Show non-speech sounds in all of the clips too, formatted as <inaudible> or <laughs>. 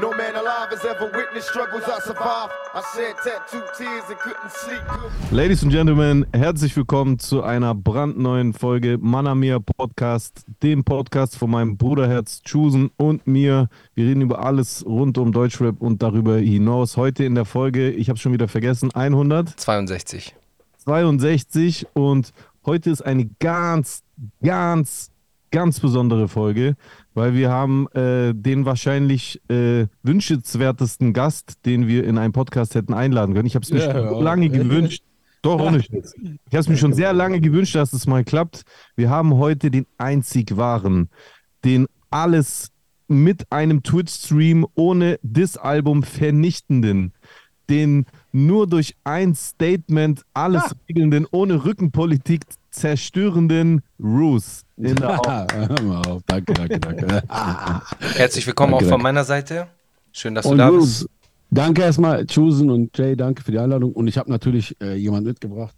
No man alive has ever witnessed struggles I survived. I shed tattooed tears and couldn't sleep. Ladies and Gentlemen, herzlich willkommen zu einer brandneuen Folge Manamia Podcast, dem Podcast von meinem Bruderherz Chusen und mir. Wir reden über alles rund um Deutschrap und darüber hinaus. Heute in der Folge, ich habe schon wieder vergessen, 62. 162 und heute ist eine ganz, ganz, ganz besondere Folge, weil wir haben äh, den wahrscheinlich äh, wünschenswertesten Gast, den wir in einem Podcast hätten einladen können. Ich habe es mir Ja, schon ja. lange gewünscht. Doch, ohne Scheiß. Ich habe es mir schon sehr lange gewünscht, dass es mal klappt. Wir haben heute den einzig wahren, den alles mit einem Twitch-Stream ohne Diss-Album vernichtenden, den nur durch ein Statement alles regelnden, ohne Rückenpolitik zerstörenden Roos. In der <laughs> auf. Danke, danke, danke. <laughs> Herzlich willkommen Danke, auch von danke. meiner Seite. Schön, dass du Und da Bruce, bist. danke erstmal, Chusen und Jay, danke für die Einladung. Und ich habe natürlich äh, jemand mitgebracht.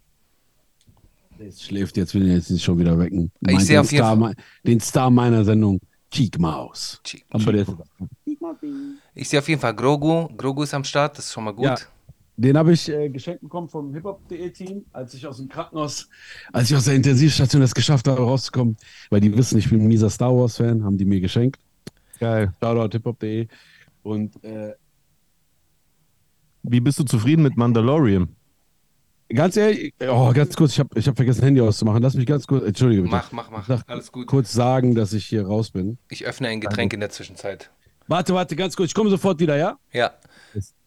Der schläft jetzt, will ihn jetzt nicht schon wieder wecken. Ich Meint sehe den auf jeden Star, mei- Den Star meiner Sendung, Cheek Maus. Cheek- ist, Ich sehe auf jeden Fall Grogu. Grogu ist am Start, das ist schon mal gut. Ja. Den habe ich äh, geschenkt bekommen vom hiphop.de-Team, als ich aus dem Krankenhaus, als ich aus der Intensivstation es geschafft habe, rauszukommen. Weil die wissen, ich bin ein mieser Star Wars-Fan, haben die mir geschenkt. Geil. Shoutout hiphop.de. Und äh, Wie bist du zufrieden mit Mandalorian? Ganz ehrlich, oh, ganz kurz, ich habe ich hab vergessen, Handy auszumachen. Lass mich ganz kurz, entschuldige bitte. Mach, mach, mach. Alles gut. Kurz sagen, dass ich hier raus bin. Ich öffne ein Getränk in der Zwischenzeit. Warte, warte, ganz kurz, ich komme sofort wieder, ja? Ja.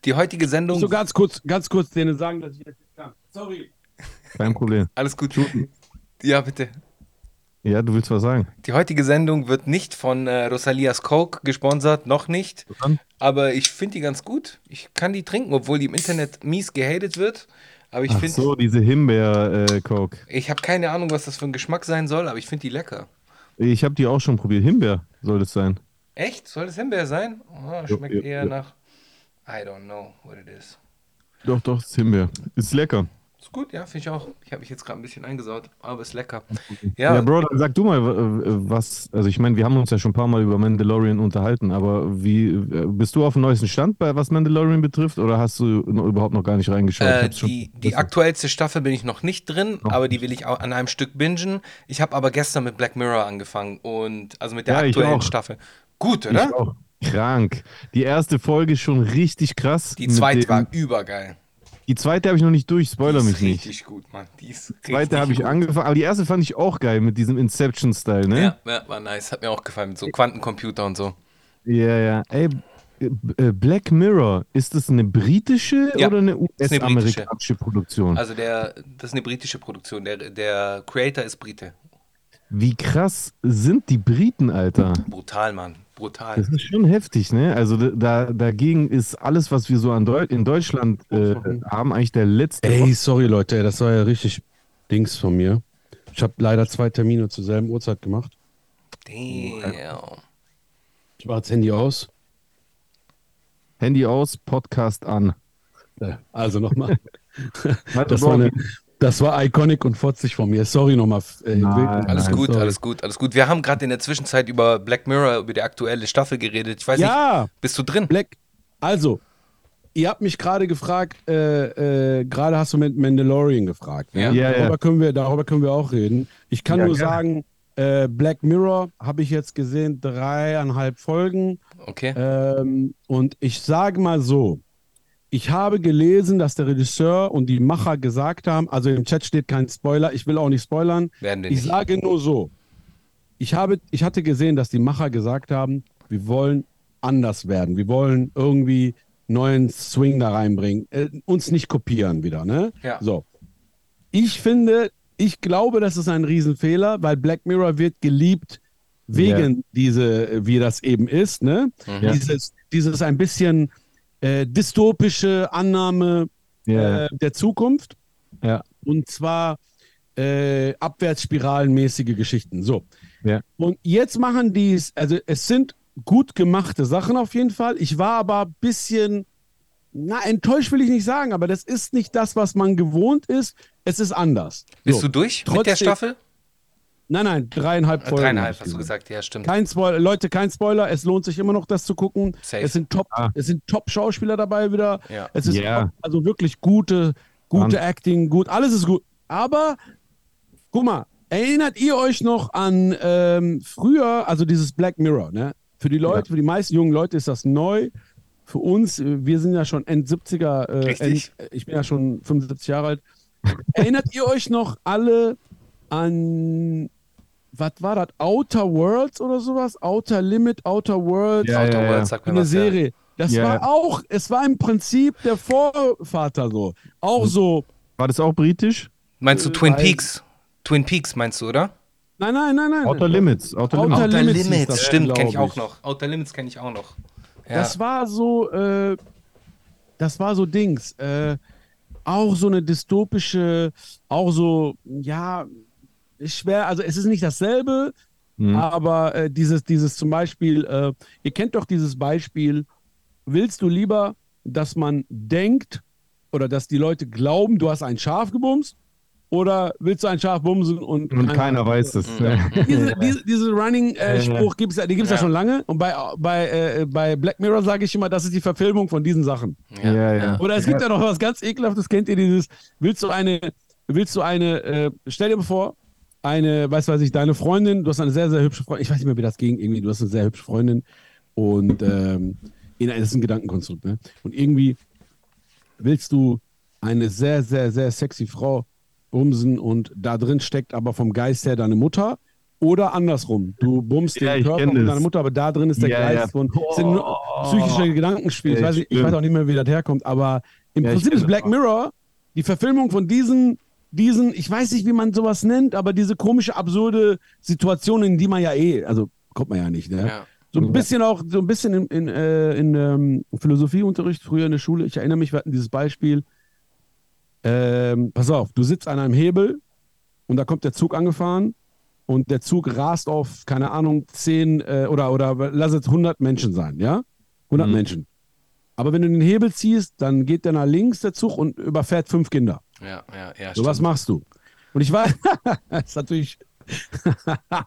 Die heutige Sendung. So ganz kurz, ganz kurz denen sagen, dass ich jetzt nicht kann. Sorry. Kein Problem. Alles gut. Ja, bitte. Ja, du willst was sagen? Die heutige Sendung wird nicht von äh, Rosalias Coke gesponsert, noch nicht. Dann? Aber ich finde die ganz gut. Ich kann die trinken, obwohl die im Internet mies gehatet wird. Aber ich Ach finde, so, diese Himbeer-Coke. ich habe keine Ahnung, was das für ein Geschmack sein soll, aber ich finde die lecker. ich habe die auch schon probiert. Himbeer soll das sein. Echt? Soll das Himbeer sein? Oh, Jo, schmeckt jo, eher jo. nach. I don't know what it is. Doch, doch, ist Himbeer. Ist lecker. Ist gut, ja, finde ich auch. Ich habe mich jetzt gerade ein bisschen eingesaut, aber ist lecker. Ja, Ja, Bro, dann sag du mal, was, also ich meine, wir haben uns ja schon ein paar Mal über Mandalorian unterhalten, aber wie, äh, bist du auf dem neuesten Stand, bei was Mandalorian betrifft, oder hast du noch, überhaupt noch gar nicht reingeschaut? äh, die, die aktuellste Staffel bin ich noch nicht drin, Noch aber die will ich auch an einem Stück bingen. Ich habe aber gestern mit Black Mirror angefangen und also mit der Ja, ich aktuellen. Staffel. Gut, Ich oder? auch. Krank. Die erste Folge ist schon richtig krass. Die zweite dem- war übergeil. Die zweite habe ich noch nicht durch, spoiler die mich ist nicht. richtig gut, Mann. Die ist Die richtig zweite habe ich angefangen, aber die erste fand ich auch geil mit diesem Inception-Style, ne? Ja, ja, war nice. Hat mir auch gefallen mit so Quantencomputer und so. Ja, ja. Ey, äh, Black Mirror, ist das eine britische Ja, oder eine ist eine US-amerikanische Produktion? Also der, das ist eine britische Produktion. Der, der Creator ist Brite. Wie krass sind die Briten, Alter? Brutal, Mann. Brutal. Das ist schon heftig, ne? Also da- da, dagegen ist alles, was wir so an Deu in Deutschland äh, haben, eigentlich der letzte. Ey, sorry, Leute, das war ja richtig Dings von mir. Ich habe leider zwei Termine zur selben Uhrzeit gemacht. Damn. Ich mache das Handy aus. Handy aus, Podcast an. Also nochmal. <laughs> Warte, Das war, eine, das war iconic und fotzig von mir. Sorry nochmal. Äh. Alles Nein, gut, sorry. alles gut, alles gut. Wir haben gerade in der Zwischenzeit über Black Mirror, über die aktuelle Staffel geredet. Ich weiß nicht, Ja, bist du drin? Black. Also, ihr habt mich gerade gefragt, äh, äh, gerade hast du mit Mandalorian gefragt. Ne? Ja. Ja, ja. darüber, Können wir, darüber können wir auch reden. Ich kann Ja, nur gerne. sagen, äh, Black Mirror habe ich jetzt gesehen, dreieinhalb Folgen. Okay. Ähm, und ich sage mal so, ich habe gelesen, dass der Regisseur und die Macher gesagt haben, also im Chat steht kein Spoiler, ich will auch nicht spoilern. Werden wir Ich nicht. sage nur so, ich, habe, ich hatte gesehen, dass die Macher gesagt haben, wir wollen anders werden, wir wollen irgendwie neuen Swing da reinbringen, äh, uns nicht kopieren wieder, ne? Ja. So. Ich finde, ich glaube, das ist ein Riesenfehler, weil Black Mirror wird geliebt wegen diese, wie das eben ist, ne? Ja. Dieses, dieses ein bisschen äh, dystopische Annahme Ja. äh, der Zukunft. Ja. Und zwar äh, abwärtsspiralenmäßige Geschichten. So. Ja. Und jetzt machen die es, also es sind gut gemachte Sachen auf jeden Fall. Ich war aber ein bisschen, na, enttäuscht will ich nicht sagen, aber das ist nicht das, was man gewohnt ist. Es ist anders. Bist so. du durch mit der Trotzdem- Staffel? Nein, nein, dreieinhalb Folgen. Dreieinhalb, hast du gesagt. Ja, stimmt. Kein Spoiler, Leute, kein Spoiler. Es lohnt sich immer noch, das zu gucken. Safe. Es sind Top, Ah. es sind Top-Schauspieler dabei wieder. Ja. Es ist Ja. top, also wirklich gute, gute Mann. Acting, gut, alles ist gut. Aber guck mal, erinnert ihr euch noch an ähm, früher, also dieses Black Mirror, ne? Für die Leute, für die meisten jungen Leute ist das neu. Für uns, wir sind ja schon End 70er, äh. End, ich bin ja schon 75 Jahre alt. Erinnert ihr euch noch alle an, was war das, Outer Worlds oder sowas? Outer Limit, Outer Worlds, Ja, Outer ja, Worlds, sagt mir eine was, ja. Serie. Das Ja. war auch, es war im Prinzip der Vorvater so. Auch so, War das auch britisch? Meinst du Äh, Twin weil- Peaks? Twin Peaks meinst du, oder? nein, nein, nein, nein. Outer Limits. Outer, Outer Limits. Outer Limits das, stimmt, kenne ich auch noch. Outer Limits kenne ich auch noch. Ja. Das war so, äh, das war so Dings. Äh, auch so eine dystopische, auch so, ja, schwer, also es ist nicht dasselbe, Mhm. aber äh, dieses, dieses zum Beispiel, äh, ihr kennt doch dieses Beispiel, willst du lieber, dass man denkt oder dass die Leute glauben, du hast ein Schaf gebumst? Oder willst du ein Schaf bumsen und, Und keiner weiß es. <laughs> Diese, diese, diese Running-Spruch gibt es ja, schon lange. Und bei, bei, äh, bei Black Mirror sage ich immer, das ist die Verfilmung von diesen Sachen. Ja, ja. Oder es gibt ja noch was ganz ekelhaftes, kennt ihr dieses, willst du eine, willst du eine, äh, stell dir mal vor, eine, weiß weiß ich, deine Freundin, du hast eine sehr, sehr hübsche Freundin, ich weiß nicht mehr, wie das ging, irgendwie, du hast eine sehr hübsche Freundin und ähm, in, das ist ein Gedankenkonstrukt, ne? Und irgendwie willst du eine sehr, sehr, sehr sexy Frau bumsen und da drin steckt aber vom Geist her deine Mutter oder andersrum. Du bummst Ja, den Körper von deiner Mutter, aber da drin ist der Ja, Geist ja. von. Es sind nur psychische Gedankenspiele. Ich weiß, ich weiß auch nicht mehr, wie das herkommt, aber im Prinzip ist Black. Mirror die Verfilmung von diesen, diesen, ich weiß nicht, wie man sowas nennt, aber diese komische, absurde Situation, in die man ja eh, also kommt man ja nicht, ne? Ja. So ein bisschen auch, so ein bisschen in, in, äh, in ähm, Philosophieunterricht früher in der Schule. Ich erinnere mich, wir hatten dieses Beispiel. Ähm, pass auf, du sitzt an einem Hebel und da kommt der Zug angefahren und der Zug rast auf, keine Ahnung, 10 äh, oder, oder lass es 100 Menschen sein, ja? 100 Mhm. Menschen. Aber wenn du den Hebel ziehst, dann geht der nach links, der Zug, und überfährt fünf Kinder. Ja, ja, ja. So, was machst du? Und ich weiß, <laughs> das ist natürlich,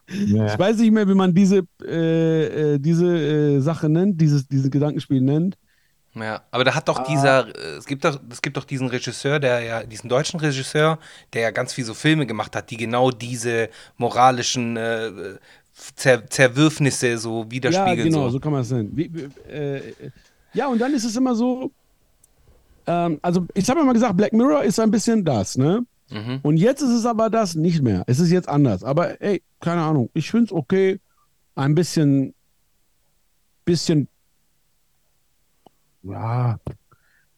Ja. ich weiß nicht mehr, wie man diese, äh, äh, diese äh, Sache nennt, dieses, dieses Gedankenspiel nennt. Ja, aber da hat Ah. doch dieser, äh, es gibt doch, es gibt doch diesen Regisseur, der ja, diesen deutschen Regisseur, der ja ganz viel so Filme gemacht hat, die genau diese moralischen äh, Zer Zerwürfnisse so Ja, widerspiegeln. genau, so so. kann man es nennen. Wie, wie, äh, ja, und dann ist es immer so, ähm, also ich habe ja mal gesagt, Black Mirror ist ein bisschen das, ne? Mhm. Und jetzt ist es aber das nicht mehr. Es ist jetzt anders. Aber ey, keine Ahnung, ich finde es okay, ein bisschen, bisschen, ja,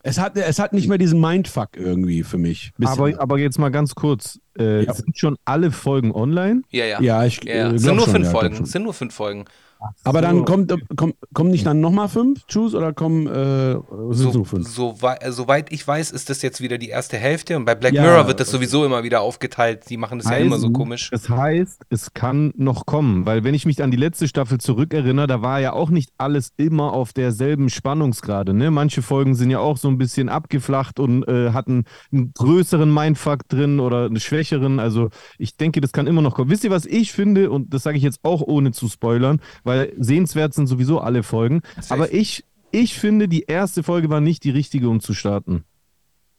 es hat, es hat nicht mehr diesen Mindfuck irgendwie für mich. Aber, aber jetzt mal ganz kurz. Äh, Ja. Sind schon alle Folgen online? Ja, ja. ja, ich Ja, äh, ja. Es sind nur schon, fünf Folgen. sind nur fünf Folgen. Aber So. dann kommt, äh, komm, kommen nicht dann nochmal fünf, Choose, oder kommen, äh, sind So, fünf? so äh, soweit ich weiß, ist das jetzt wieder die erste Hälfte und bei Black Ja, Mirror wird das sowieso immer wieder aufgeteilt. Die machen das ja immer so komisch. Das heißt, es kann noch kommen, weil wenn ich mich an die letzte Staffel zurückerinnere, da war ja auch nicht alles immer auf derselben Spannungsgrade. Ne? Manche Folgen sind ja auch so ein bisschen abgeflacht und äh, hatten einen größeren Mindfuck drin oder einen schwächeren. Also ich denke, das kann immer noch kommen. Wisst ihr, was ich finde? Und das sage ich jetzt auch ohne zu spoilern, weil sehenswert sind sowieso alle Folgen. Safe. Aber ich, ich finde, die erste Folge war nicht die richtige, um zu starten.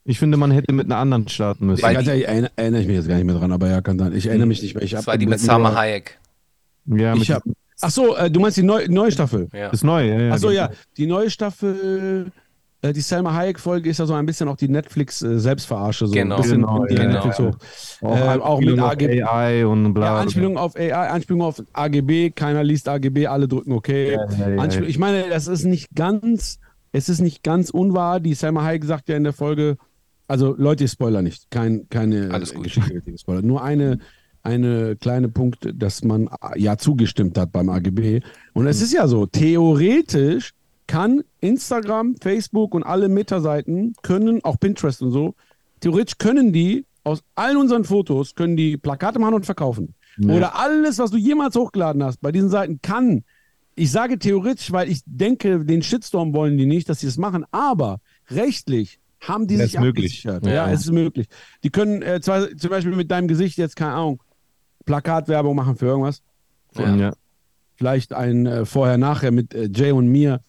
Ich finde, man hätte mit einer anderen starten müssen. Weil die- ehrlich, erinnere, erinnere ich mich jetzt gar nicht mehr dran, aber ja, kann sein. Ich erinnere mich nicht mehr. Ich Das war die mit Mirror- Hayek. ja, mit Ich hab, ach so, äh, du meinst die neu, neue Staffel? Ja. ist neu. Ja, ja, Ach so, ja, die neue Staffel, äh, die Selma Hayek-Folge ist ja so ein bisschen auch die Netflix-Selbstverarsche. So Genau. ein bisschen Genau, die ja, Netflix ja. hoch. Auch, Äh, auch mit AGB. AI und bla. Ja. Anspielung auf AI, Anspielung auf AGB, keiner liest AGB, alle drücken okay. Ja, ja, ja, Anspiel- ja. Ich meine, das ist nicht ganz, es ist nicht ganz unwahr. Die Selma Hayek sagt ja in der Folge, also Leute, ich spoiler nicht, kein, keine Alles gut. Geschichte, spoiler. Nur eine, eine kleine Punkt, dass man ja zugestimmt hat beim AGB. Und es ist ja so, theoretisch kann Instagram, Facebook und alle Meta-Seiten können, auch Pinterest und so, theoretisch können die aus allen unseren Fotos, können die Plakate machen und verkaufen. Oder alles, was du jemals hochgeladen hast bei diesen Seiten, kann, ich sage theoretisch, weil ich denke, den Shitstorm wollen die nicht, dass sie es machen, aber rechtlich haben die Ja, sich abgesichert. Ja. Ja, es ist möglich. Die können äh, zwar, zum Beispiel mit deinem Gesicht jetzt, keine Ahnung, Plakatwerbung machen für irgendwas. Ja. Ja. Vielleicht ein äh, Vorher-Nachher mit äh, Jay und mir.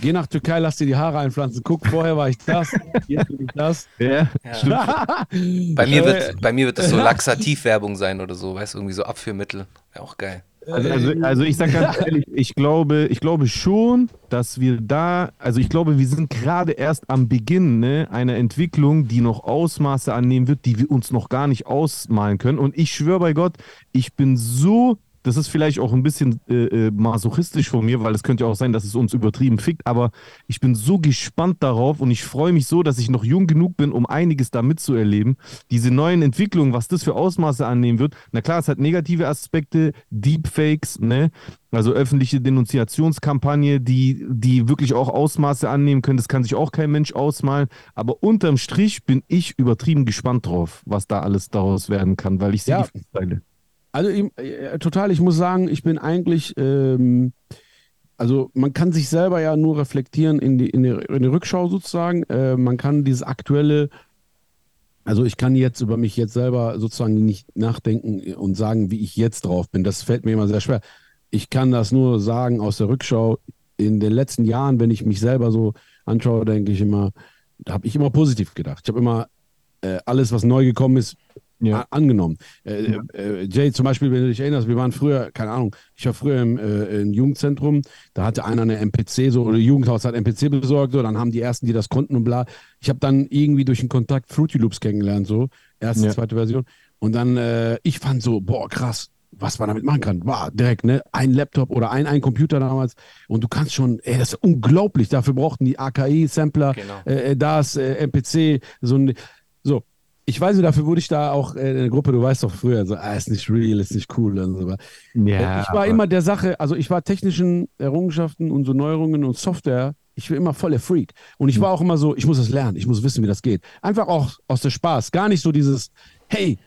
Geh nach Türkei, lass dir die Haare einpflanzen. Guck, vorher war ich das, jetzt bin ich das. Ja. Ja. <laughs> Bei Äh, mir, wird, bei mir wird das so <laughs> Laxativwerbung sein oder so, weißt du, irgendwie so Abführmittel. Wäre auch geil. Also, also, also ich sag ganz <laughs> ehrlich, ich glaube, ich glaube schon, dass wir da, also ich glaube, wir sind gerade erst am Beginn ne, einer Entwicklung, die noch Ausmaße annehmen wird, die wir uns noch gar nicht ausmalen können. Und ich schwöre bei Gott, ich bin so, das ist vielleicht auch ein bisschen äh, äh, masochistisch von mir, weil es könnte ja auch sein, dass es uns übertrieben fickt, aber ich bin so gespannt darauf und ich freue mich so, dass ich noch jung genug bin, um einiges da mitzuerleben. Diese neuen Entwicklungen, was das für Ausmaße annehmen wird. Na klar, es hat negative Aspekte, Deepfakes, ne? Also öffentliche Denunziationskampagne, die, die wirklich auch Ausmaße annehmen können. Das kann sich auch kein Mensch ausmalen. Aber unterm Strich bin ich übertrieben gespannt drauf, was da alles daraus werden kann, weil ich sehe Ja. die Vorteile. Also ich, äh, total, ich muss sagen, ich bin eigentlich, ähm, also man kann sich selber ja nur reflektieren in die, in die, in die Rückschau sozusagen. Äh, man kann dieses aktuelle, also ich kann jetzt über mich jetzt selber sozusagen nicht nachdenken und sagen, wie ich jetzt drauf bin. Das fällt mir immer sehr schwer. Ich kann das nur sagen aus der Rückschau. In den letzten Jahren, wenn ich mich selber so anschaue, denke ich immer, da habe ich immer positiv gedacht. Ich habe immer äh, alles, was neu gekommen ist, Ja. angenommen. Äh, äh, Jay, zum Beispiel, wenn du dich erinnerst, wir waren früher, keine Ahnung, ich war früher im, äh, im Jugendzentrum, da hatte einer eine MPC, so, oder Jugendhaus hat MPC besorgt, so, dann haben die ersten, die das konnten und bla. Ich habe dann irgendwie durch den Kontakt Fruity Loops kennengelernt, so, erste, Ja. zweite Version. Und dann, äh, ich fand so, boah, krass, was man damit machen kann. War direkt, ne? Ein Laptop oder ein, ein Computer damals. Und du kannst schon, ey, das ist unglaublich. Dafür brauchten die AKI-Sampler, Genau. äh, äh, das, äh, MPC, so ein, so. Ich weiß nicht, dafür wurde ich da auch äh, in der Gruppe, du weißt doch früher, so, ah, ist nicht real, ist nicht cool. Und so. Ja, ich war immer der Sache, also ich war technischen Errungenschaften und so Neuerungen und Software, ich war immer voll der Freak. Und ich war auch immer so, ich muss das lernen, ich muss wissen, wie das geht. Einfach auch aus der Spaß, gar nicht so dieses, hey,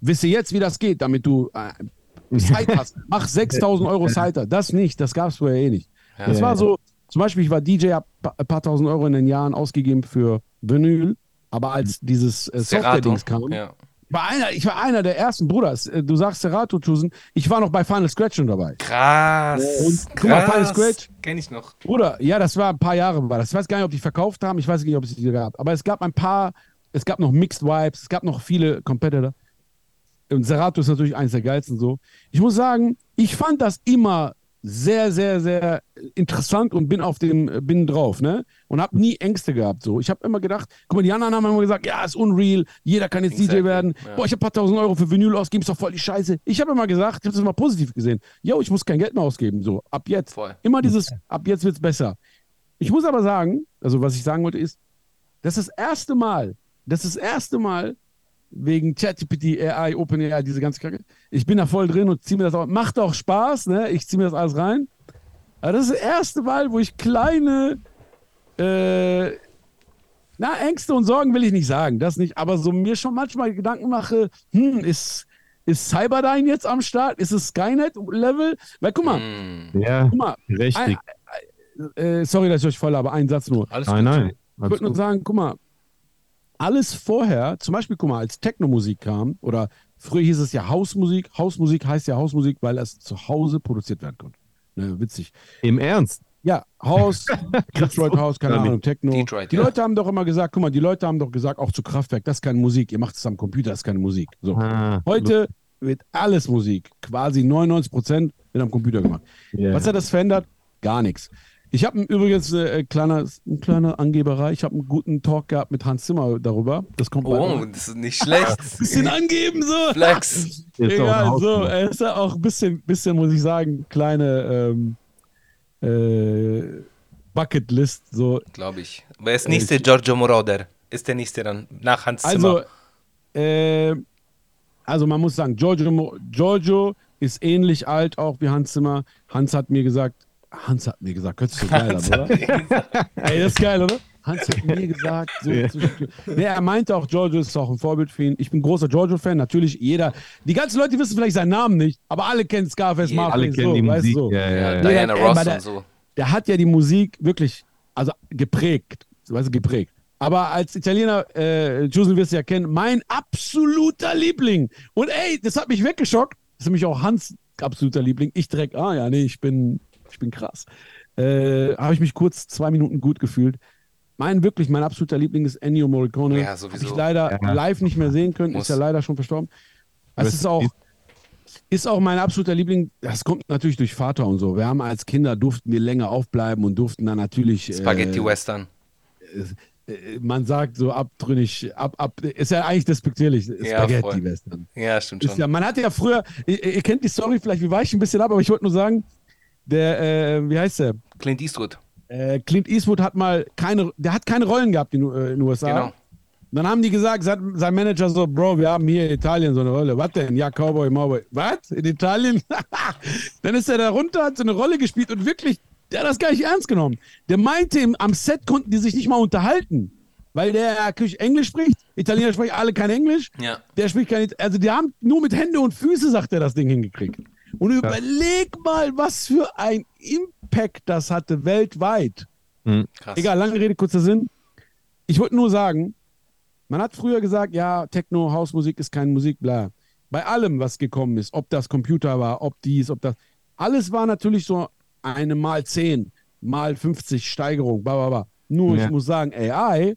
wisse jetzt, wie das geht, damit du äh, Zeit <laughs> hast. Mach 6000 Euro Seiter. Das nicht, das gab es vorher eh nicht. Ja. Das war so, zum Beispiel, ich war DJ, hab ein paar tausend Euro in den Jahren ausgegeben für Vinyl, aber als dieses äh. Software-Dings kam, Ja. war einer, ich war einer der ersten, Bruder, äh, du sagst Serato, Tusen, ich war noch bei Final Scratch schon dabei. Krass. Und guck mal, Final. Scratch. Kenn ich noch. Bruder, ja, das war ein paar Jahre war das. Ich weiß gar nicht, ob die verkauft haben, ich weiß nicht, ob es die gab. Aber es gab ein paar, es gab noch Mixed Vibes, es gab noch viele Competitor. Und Serato ist natürlich eins der geilsten so. Ich muss sagen, ich fand das immer sehr, sehr, sehr interessant und bin auf dem, bin drauf, ne? Und habe nie Ängste gehabt, so. Ich habe immer gedacht, guck mal, die anderen haben immer gesagt, ja, ist unreal, jeder kann jetzt Exactly, DJ werden. ja. Boah, ich habe ein paar tausend Euro für Vinyl ausgegeben, ist doch voll die Scheiße. Ich habe immer gesagt, ich habe das immer positiv gesehen. Yo, ich muss kein Geld mehr ausgeben, so. Ab jetzt. Voll. Immer dieses, ab jetzt wird's besser. Ich muss aber sagen, also was ich sagen wollte ist, das ist das erste Mal, das ist das erste Mal wegen ChatGPT, AI, OpenAI, diese ganze Kacke. Ich bin da voll drin und ziehe mir das auch, macht auch Spaß, ne? Ich ziehe mir das alles rein. Aber das ist das erste Mal, wo ich kleine, äh, na, Ängste und Sorgen will ich nicht sagen, das nicht, aber so mir schon manchmal Gedanken mache, hm, ist, ist Cyberdyne jetzt am Start? Ist es Skynet-Level? Weil guck mal, Mm. Ja, guck mal, richtig. äh, sorry, dass ich euch voll habe, einen Satz nur. Alles Nein, gut. nein. Ich würde nur sagen, guck mal, alles vorher, zum Beispiel, guck mal, als Techno-Musik kam, oder früher hieß es ja Hausmusik, Hausmusik heißt ja Hausmusik, weil es zu Hause produziert werden konnte. Ne, witzig. Im Ernst? Ja, Haus, <laughs> Detroit House, keine Ahnung, Techno. Detroit, die ja. Leute haben doch immer gesagt, guck mal, die Leute haben doch gesagt, auch zu Kraftwerk, das ist keine Musik, ihr macht es am Computer, das ist keine Musik. So. Ah, Heute wird alles Musik, quasi 99 Prozent wird am Computer gemacht. ja. Was hat das verändert? Gar nichts. Ich habe übrigens äh, kleiner, ein kleiner Angeberei. Ich habe einen guten Talk gehabt mit Hans Zimmer darüber. Das kommt Oh, das ist nicht schlecht. <laughs> Bisschen angeben so. Flex. Egal, so. Er ist ja auch ein bisschen, bisschen, muss ich sagen, kleine ähm, äh, Bucketlist. So. Glaube ich. Wer ist nächste Giorgio Moroder? Ist der nächste dann nach Hans Zimmer? Also, äh, also man muss sagen, Giorgio, Giorgio ist ähnlich alt auch wie Hans Zimmer. Hans hat mir gesagt, Hans hat mir gesagt, sich so <laughs> geil an, oder? Ey, das ist geil, oder? Hans hat mir gesagt, so Ja. nee, er meinte auch, Giorgio ist auch ein Vorbild für ihn. Ich bin großer Giorgio-Fan, natürlich jeder. Die ganzen Leute wissen vielleicht seinen Namen nicht, aber alle kennen Scarface Jeder. Marley. Alle kennen so, die weißt du, Musik. so. Ja, ja, ja. Diana Ross und so. Der hat ja die Musik wirklich, also geprägt, weißt du, geprägt. Aber als Italiener, äh, Jusen wirst du ja kennen, mein absoluter Liebling. Und ey, das hat mich weggeschockt. ist nämlich auch Hans absoluter Liebling. Ich direkt, ah ja, nee, ich bin, ich bin krass. Äh, Habe ich mich kurz zwei Minuten gut gefühlt. Mein wirklich, mein absoluter Liebling ist Ennio Morricone. Ja, Habe sowieso. ich leider Ja. live nicht mehr sehen können, Muss. ist ja leider schon verstorben. Es Rest ist auch, ist auch mein absoluter Liebling. Das kommt natürlich durch Vater und so. Wir haben als Kinder durften wir länger aufbleiben und durften dann natürlich. Spaghetti äh, Western. äh, man sagt so abtrünnig, ab, ab, ist ja eigentlich despektierlich, Ja, voll. Spaghetti-Western. Ja, stimmt Ist schon. ja, man hatte ja früher, ihr, ihr kennt die Story vielleicht, wie weiche ich ein bisschen ab, aber ich wollte nur sagen, der, äh, wie heißt der? Clint Eastwood. Äh, Clint Eastwood hat mal keine, der hat keine Rollen gehabt in, äh, den USA. Genau. Dann haben die gesagt, sein, Manager so, Bro, wir haben hier in Italien so eine Rolle. Was denn? Ja, Cowboy, Mowboy. Was? In Italien? <laughs> Dann ist er da runter, hat so eine Rolle gespielt und wirklich, der hat das gar nicht ernst genommen. Der meinte, am Set konnten die sich nicht mal unterhalten. Weil der Englisch spricht. Italiener sprechen alle kein Englisch. Ja. Der spricht kein, also die haben nur mit Hände und Füße, sagt er, das Ding hingekriegt. Und überleg mal, was für ein Impact das hatte weltweit. Krass. Egal, lange Rede, kurzer Sinn. Ich wollte nur sagen, man hat früher gesagt, ja, Techno, Hausmusik ist keine Musik, bla. Bei allem, was gekommen ist, ob das Computer war, ob dies, ob das, alles war natürlich so eine mal 10, mal 50 Steigerung, bla, bla, bla. Nur, Ja. ich muss sagen, AI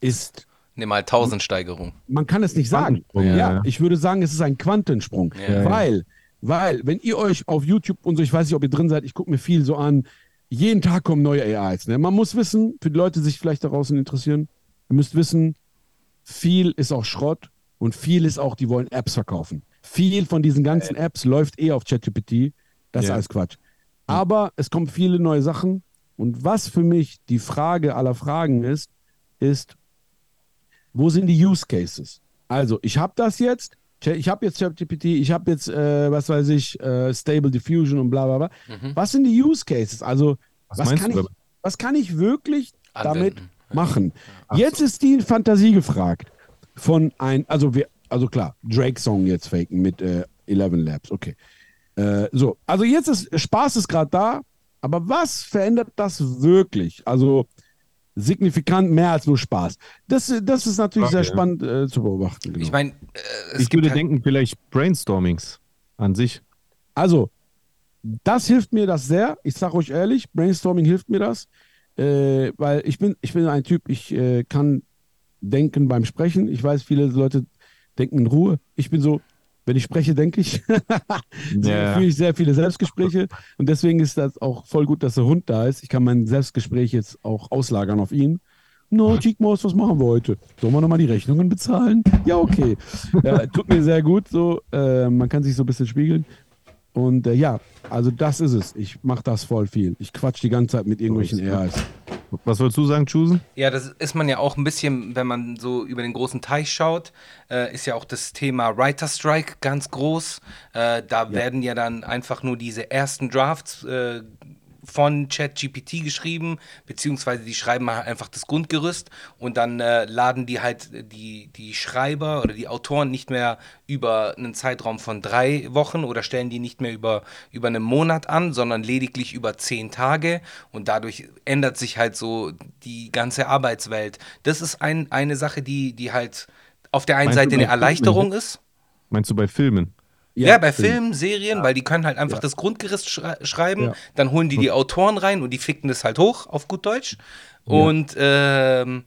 ist, Nimm mal 1000 Steigerung. man kann es nicht sagen. Ja, ja, ja. ich würde sagen, es ist ein Quantensprung. Ja. Weil, weil, wenn ihr euch auf YouTube und so, ich weiß nicht, ob ihr drin seid, ich gucke mir viel so an, jeden Tag kommen neue AIs. Ne? Man muss wissen, für die Leute, die sich vielleicht da draußen interessieren, ihr müsst wissen, viel ist auch Schrott und viel ist auch, die wollen Apps verkaufen. Viel von diesen ganzen Apps läuft eh auf ChatGPT. Das ist Ja. alles Quatsch. Aber es kommen viele neue Sachen. Und was für mich die Frage aller Fragen ist, ist, wo sind die Use Cases? Also, ich habe das jetzt, ich habe jetzt ChatGPT, ich habe jetzt, äh, was weiß ich, äh, Stable Diffusion und bla bla bla. Mhm. Was sind die Use Cases? Also, Was was, kann ich, damit? was kann ich wirklich damit Anwenden. machen? Jetzt ist die Fantasie gefragt von ein, also wir, also klar, Drake-Song jetzt faken mit äh, 11 Labs, okay. Äh, so, also jetzt ist Spaß ist gerade da, aber was verändert das wirklich? Also signifikant mehr als nur Spaß. Das, das ist natürlich sehr Frage, ja. spannend äh, zu beobachten. Genau. Ich meine, äh, Ich gibt würde halt, denken, vielleicht Brainstormings an sich. Also, das hilft mir das sehr. Ich sage euch ehrlich, Brainstorming hilft mir das, äh, weil ich bin, ich bin ein Typ, ich äh, kann denken beim Sprechen. Ich weiß, viele Leute denken in Ruhe. Ich bin so, wenn ich spreche, denke ich. <laughs> Ja. führe ich sehr viele Selbstgespräche und deswegen ist das auch voll gut, dass der Hund da ist. Ich kann mein Selbstgespräch jetzt auch auslagern auf ihn. No, Chickmaus, was machen wir heute? Sollen wir nochmal die Rechnungen bezahlen? Ja, okay. Ja, <laughs> tut mir sehr gut so. Äh, man kann sich so ein bisschen spiegeln. Und äh, ja, also das ist es. Ich mache das voll viel. Ich quatsch die ganze Zeit mit irgendwelchen AIs. Was wolltest du sagen, Chusen? Ja, das ist man ja auch ein bisschen, wenn man so über den großen Teich schaut, äh, ist ja auch das Thema Writer Strike ganz groß. Äh, da werden ja dann einfach nur diese ersten Drafts äh, von ChatGPT geschrieben, beziehungsweise die schreiben halt einfach das Grundgerüst und dann äh, laden die halt die, die Schreiber oder die Autoren nicht mehr über einen Zeitraum von drei Wochen oder stellen die nicht mehr über, über einen Monat an, sondern lediglich über zehn Tage und dadurch ändert sich halt so die ganze Arbeitswelt. Das ist ein, eine Sache, die, die halt auf der einen Meinst Seite eine Erleichterung ist. Meinst du bei Filmen? Ja, bei Filmen, Serien, weil die können halt einfach das Grundgerüst schrei schreiben, Ja. dann holen die die Autoren rein und die ficken das halt hoch, auf gut Deutsch. Und, ähm,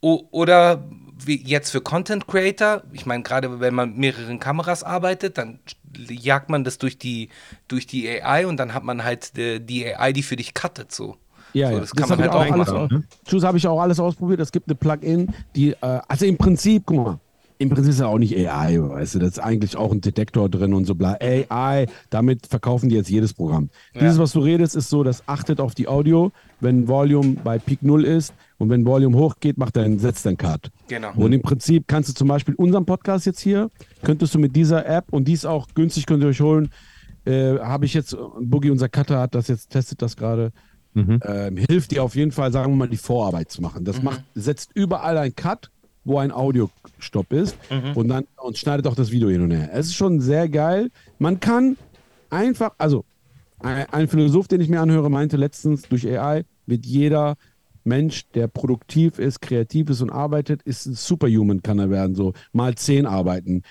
oder wie jetzt für Content Creator, ich meine, gerade wenn man mit mehreren Kameras arbeitet, dann jagt man das durch die, durch die AI und dann hat man halt äh, die AI, die für dich cuttet, so. Ja, so ja. das kann hab man halt auch alles machen. aus- ne? Habe ich auch alles ausprobiert. Es gibt eine Plugin, die, äh, also im Prinzip, guck mal, im Prinzip ist ja auch nicht AI, weißt du, das ist eigentlich auch ein Detektor drin und so bla. AI, damit verkaufen die jetzt jedes Programm. Dieses, was du redest, ist so, das achtet auf die Audio, wenn Volume bei Peak 0 ist und wenn Volume hochgeht, macht einen, setzt einen Cut. Genau. Und im Prinzip kannst du zum Beispiel unseren Podcast jetzt hier, könntest du mit dieser App und die ist auch günstig, könnt ihr euch holen, äh, habe ich jetzt, Boogie, unser Cutter hat das jetzt, testet das gerade, ähm, hilft dir auf jeden Fall, sagen wir mal, die Vorarbeit zu machen. Das macht, setzt überall ein Cut, wo ein Audiostopp ist und dann und schneidet auch das Video hin und her. Es ist schon sehr geil. Man kann einfach, also ein, ein Philosoph, den ich mir anhöre, meinte letztens, durch AI wird jeder Mensch, der produktiv ist, kreativ ist und arbeitet, ist ein Superhuman, kann er werden. So mal zehn arbeiten.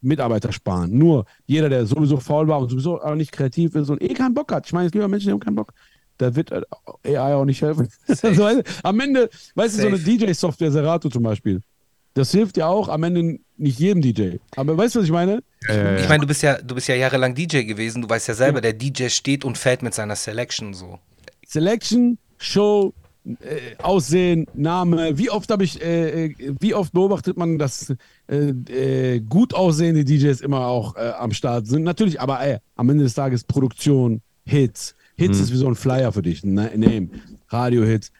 Mitarbeiter sparen. Nur jeder, der sowieso faul war und sowieso auch nicht kreativ ist und eh keinen Bock hat. Ich meine, es gibt ja Menschen, die haben keinen Bock. Da wird äh, AI auch nicht helfen. <laughs> also, am Ende, weißt du, so eine DJ-Software, Serato zum Beispiel, das hilft ja auch am Ende nicht jedem DJ. Aber weißt du, was ich meine? Äh, ich meine, du bist ja, du bist ja jahrelang DJ gewesen. Du weißt ja selber, ja. der DJ steht und fällt mit seiner Selection so. Selection, Show, äh, Aussehen, Name. Wie oft habe ich, äh, äh, wie oft beobachtet man, dass äh, äh gut aussehende DJs immer auch äh, am Start sind? Natürlich, aber am Ende des Tages Produktion, Hits. Hits hm. ist wie so ein Flyer für dich, ein Name. Radio-Hits.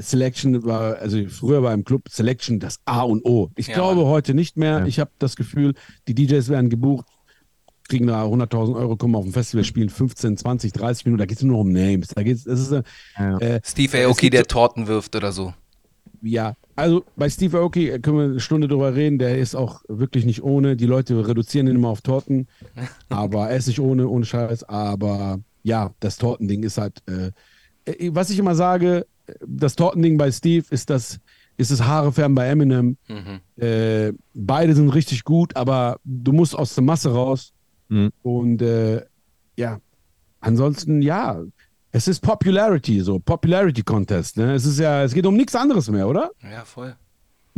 Selection war, also früher war im Club Selection das A und O. Ich ja, glaube heute nicht mehr. Ja. Ich habe das Gefühl, die DJs werden gebucht kriegen da 100.000 Euro, kommen auf ein Festival, spielen 15, 20, 30 Minuten, da geht es nur um Names. Da geht's, das ist, äh, ja. Steve Aoki, der Torten wirft oder so. Ja, also bei Steve Aoki können wir eine Stunde drüber reden, der ist auch wirklich nicht ohne. Die Leute reduzieren ihn immer auf Torten, <laughs> aber er ist nicht ohne, ohne Scheiß. Aber ja, das Tortending ist halt, äh, äh, was ich immer sage, das Tortending bei Steve ist das, ist das Haare färben bei Eminem. Mhm. Äh, beide sind richtig gut, aber du musst aus der Masse raus. Mhm. Und äh, ja, ansonsten, ja, es ist Popularity, so Popularity Contest. Ne? Es ist ja, es geht um nichts anderes mehr, oder? Ja, voll.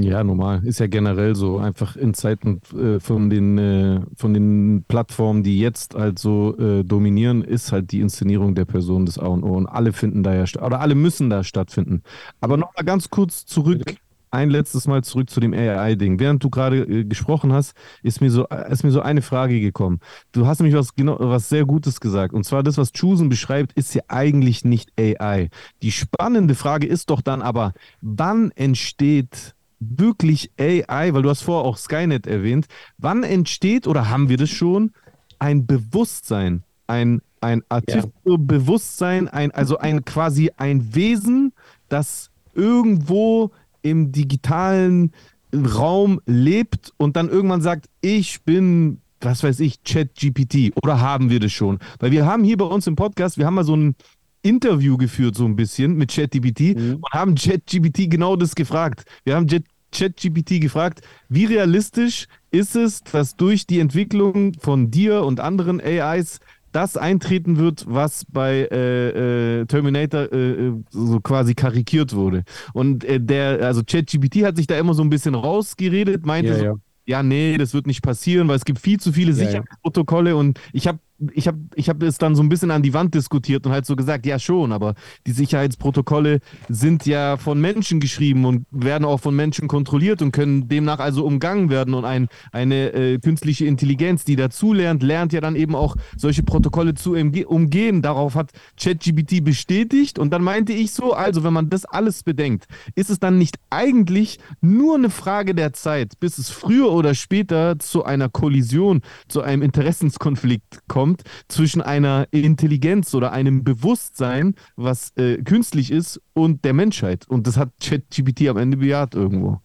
Ja, normal. Ist ja generell so. Einfach in Zeiten äh, von, den, äh, von den Plattformen, die jetzt halt so äh, dominieren, ist halt die Inszenierung der Person des A und O. Und alle finden da ja statt, oder alle müssen da stattfinden. Aber nochmal ganz kurz zurück ein letztes Mal zurück zu dem AI-Ding. Während du gerade äh, gesprochen hast, ist mir, so, äh, ist mir so eine Frage gekommen. Du hast nämlich was, genau, was sehr Gutes gesagt. Und zwar das, was Chusen beschreibt, ist ja eigentlich nicht AI. Die spannende Frage ist doch dann aber, wann entsteht wirklich AI, weil du hast vorher auch Skynet erwähnt, wann entsteht oder haben wir das schon, ein Bewusstsein, ein, ein Artificial-Bewusstsein, ein, also ein quasi ein Wesen, das irgendwo im digitalen Raum lebt und dann irgendwann sagt, ich bin, was weiß ich, Chat-GPT oder haben wir das schon? Weil wir haben hier bei uns im Podcast, wir haben mal so ein Interview geführt, so ein bisschen mit ChatGPT mhm. und haben ChatGPT genau das gefragt. Wir haben ChatGPT gefragt, wie realistisch ist es, dass durch die Entwicklung von dir und anderen AIs das eintreten wird, was bei äh, äh, Terminator äh, äh, so quasi karikiert wurde. Und äh, der, also ChatGPT hat sich da immer so ein bisschen rausgeredet, meinte ja, so, ja. ja, nee, das wird nicht passieren, weil es gibt viel zu viele Ja, ja. Sicherheitsprotokolle und ich habe ich habe ich hab es dann so ein bisschen an die Wand diskutiert und halt so gesagt, ja schon, aber die Sicherheitsprotokolle sind ja von Menschen geschrieben und werden auch von Menschen kontrolliert und können demnach also umgangen werden. Und ein, eine äh, künstliche Intelligenz, die dazulernt, lernt ja dann eben auch solche Protokolle zu umge- umgehen. Darauf hat ChatGPT bestätigt und dann meinte ich so, also wenn man das alles bedenkt, ist es dann nicht eigentlich nur eine Frage der Zeit, bis es früher oder später zu einer Kollision, zu einem Interessenskonflikt kommt zwischen einer Intelligenz oder einem Bewusstsein, was äh, künstlich ist, und der Menschheit. Und das hat ChatGPT am Ende bejaht irgendwo.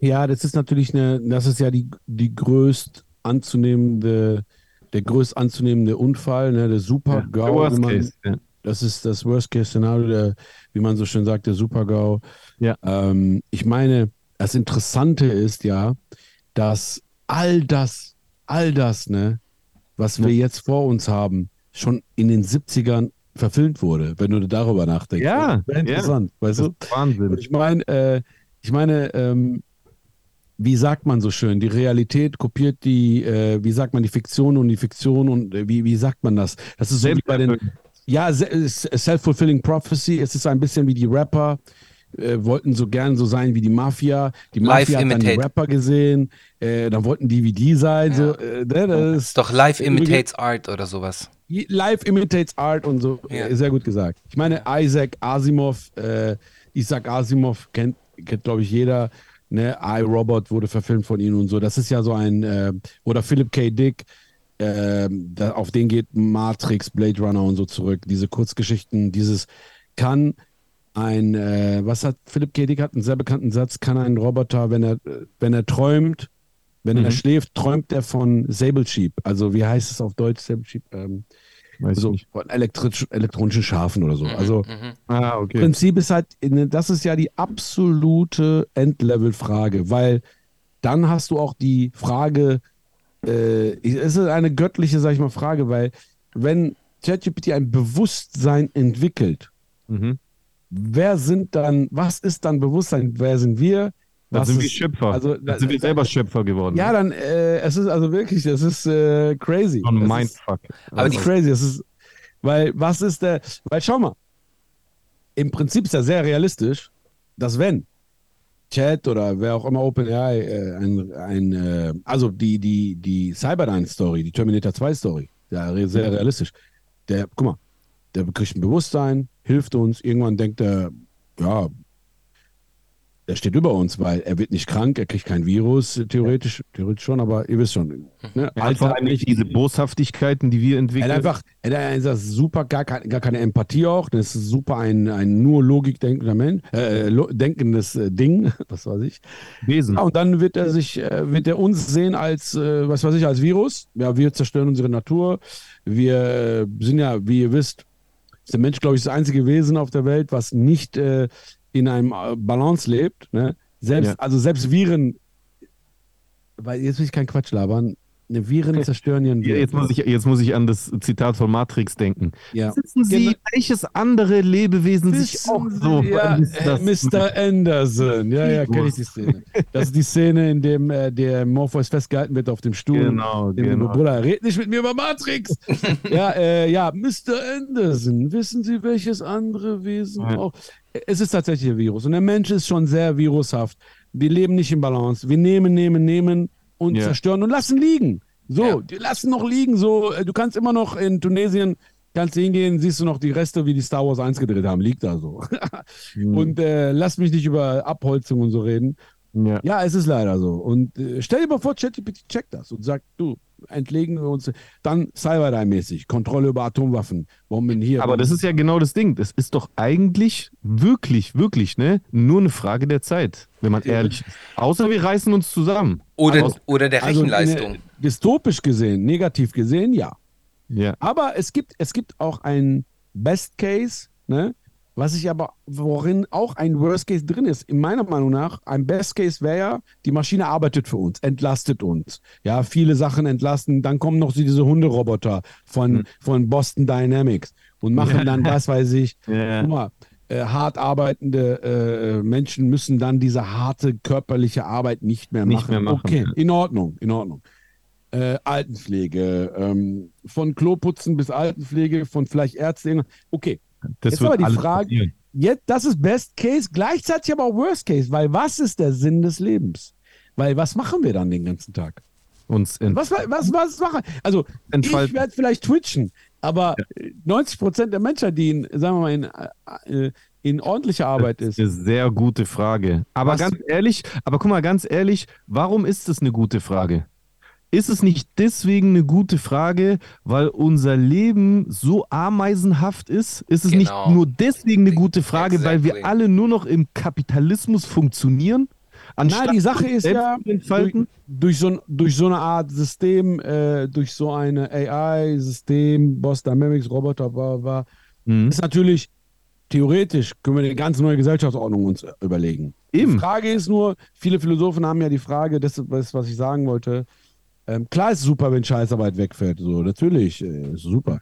Ja, das ist natürlich eine, das ist ja die, die größt anzunehmende, der größt anzunehmende Unfall, ne, der Super-GAU. ja. Das ist das Worst-Case-Szenario, wie man so schön sagt, der Super-GAU. Ja. Ähm, ich meine, das Interessante ist ja, dass all das, all das, ne, was wir jetzt vor uns haben, schon in den 70ern verfilmt wurde, wenn du darüber nachdenkst. Ja, Wäre interessant, weißt du? Das ist Wahnsinn. Und ich meine, äh, ich meine, ähm, wie sagt man so schön, die Realität kopiert die, äh, wie sagt man, die Fiktion und die Fiktion und äh, wie, wie sagt man das? Das ist so wie bei den, ja, Self-Fulfilling Prophecy, es ist ein bisschen wie die Rapper, äh, wollten so gern so sein wie die Mafia. Die Mafia hat dann die imitate. Rapper gesehen, äh, dann wollten die wie die sein. Ja. So, äh, ne, das Ist doch Life Übrigens- imitates Art oder sowas. Life imitates art und so. Ja. Äh, Sehr gut gesagt. Ich meine, Isaac Asimov, äh, Isaac Asimov kennt, kennt glaube ich, jeder. Ne? I, Robot wurde verfilmt von ihm und so. Das ist ja so ein, oder Philip K. Dick, äh, da, auf den geht Matrix, Blade Runner und so zurück. Diese Kurzgeschichten, dieses kann ein, äh, was hat Philip K. Dick hat einen sehr bekannten Satz, kann ein Roboter, wenn er, wenn er träumt, wenn Mhm. er schläft, träumt er von Sable Sheep. Also wie heißt es auf Deutsch, Sable Sheep? Ähm, Weiß so nicht. von elektrisch, elektronischen Schafen oder so. Mhm, Also mhm. Ah, im okay. Prinzip ist halt, das ist ja die absolute Endlevel-Frage, weil dann hast du auch die Frage, äh, es ist eine göttliche, sag ich mal, Frage, weil wenn ChatGPT ein Bewusstsein entwickelt, Mhm. Wer sind dann, was ist dann Bewusstsein? Wer sind wir? Dann Was sind wir ist- Schöpfer. also, dann sind wir selber Schöpfer geworden. Ja, dann, äh, es ist also wirklich, es ist äh, crazy. Es Mindfuck. Aber die- ist crazy. Es ist, weil, was ist der, weil schau mal, im Prinzip ist ja sehr realistisch, dass wenn Chat oder wer auch immer OpenAI äh, ein, ein äh, also die, die, die Cyberdyne-Story, die Terminator 2-Story, ja, sehr realistisch. Der, guck mal, der kriegt ein Bewusstsein, hilft uns, irgendwann denkt er, ja, der steht über uns, weil er wird nicht krank, er kriegt kein Virus, theoretisch, theoretisch schon, aber ihr wisst schon. Ne? Er hat vor allem nicht diese Boshaftigkeiten, die wir Er entwickeln. hat einfach, er hat einfach super, gar, gar keine Empathie auch. Das ist super ein, ein nur Logik denkender Mensch, äh, denkendes äh, Ding, <laughs> was weiß ich. Wesen. Ja, und dann wird er sich, äh, wird er uns sehen als, äh, was weiß ich, als Virus. Ja, wir zerstören unsere Natur. Wir äh, sind ja, wie ihr wisst, ist der Mensch, glaube ich, das einzige Wesen auf der Welt, was nicht äh, in einem äh, Balance lebt. Ne? Selbst, Ja. also selbst Viren, weil jetzt will ich keinen Quatsch labern. Ne, Viren zerstören ihren Ja, Jetzt muss, ich, jetzt muss ich an das Zitat von Matrix denken. Ja. Wissen Sie, Genau. welches andere Lebewesen sich Wissen auch Sie, so ja, das? Mr. Anderson. Ja, ja, kenne ich die Szene. Das ist die Szene, in dem äh, der Morpheus festgehalten wird auf dem Stuhl. Genau, genau. Bruder, red nicht mit mir über Matrix. <laughs> ja, äh, ja, Mr. Anderson, wissen Sie, welches andere Wesen Ja. auch? Es ist tatsächlich ein Virus und der Mensch ist schon sehr virushaft. Wir leben nicht im Balance. Wir nehmen, nehmen, nehmen und Ja. zerstören und lassen liegen. So, Ja. die lassen noch liegen. So, äh, du kannst immer noch in Tunesien, kannst hingehen, siehst du noch die Reste, wie die Star Wars 1 gedreht haben, liegt da so. Mhm. <laughs> Und äh, lass mich nicht über Abholzung und so reden. ja. Ja, es ist leider so. Und äh, stell dir mal vor, ChatGPT checkt das und sagt, du, entlegen wir uns. Dann Cyberdyne-mäßig, Kontrolle über Atomwaffen, Bomben hier. Aber das ist ja genau das Ding. Das ist doch eigentlich wirklich, wirklich, ne? Nur eine Frage der Zeit, wenn man ehrlich ist. Außer wir reißen uns zusammen. Oder, Also- oder der also, Rechenleistung. ne, dystopisch gesehen, negativ gesehen, ja. Ja. Aber es gibt, es gibt auch ein Best Case, ne? Was ich aber, worin auch ein Worst Case drin ist, in meiner Meinung nach, ein Best Case wäre ja, die Maschine arbeitet für uns, entlastet uns. Ja, viele Sachen entlasten. Dann kommen noch diese Hunderoboter von, von Boston Dynamics und machen dann, was weiß ich, <laughs> Ja. guck mal, äh, hart arbeitende äh, Menschen müssen dann diese harte körperliche Arbeit nicht mehr Nicht machen. mehr machen, Okay, ja. in Ordnung, in Ordnung. Äh, Altenpflege, ähm, von Kloputzen bis Altenpflege, von vielleicht Ärzte. Okay, Das Jetzt wird aber die alles Frage- passieren. jetzt, das ist Best Case, gleichzeitig aber auch Worst Case, weil was ist der Sinn des Lebens? Weil was machen wir dann den ganzen Tag? Uns Was, was, was machen? Also, Entfalten. ich werde vielleicht twitchen, aber 90 Prozent der Menschheit, die in, sagen wir mal, in, äh, in ordentlicher Arbeit Das ist, ist eine sehr gute Frage. Aber Was- ganz ehrlich, aber guck mal, ganz ehrlich, warum ist das eine gute Frage? Ist es nicht deswegen eine gute Frage, weil unser Leben so ameisenhaft ist? Ist es Genau. nicht nur deswegen eine gute Frage, weil Exactly. wir alle nur noch im Kapitalismus funktionieren? Na, die Sache ist ja, durch, durch, so, durch so eine Art System, äh, durch so eine AI-System, Boss Dynamics, Roboter, bla, bla, Mhm. ist natürlich theoretisch, können wir eine ganz neue Gesellschaftsordnung uns überlegen. Die Eben. Frage ist nur, viele Philosophen haben ja die Frage, das ist, was was ich sagen wollte, ähm, klar ist es super, wenn Scheißarbeit wegfällt, so, natürlich, äh, ist super.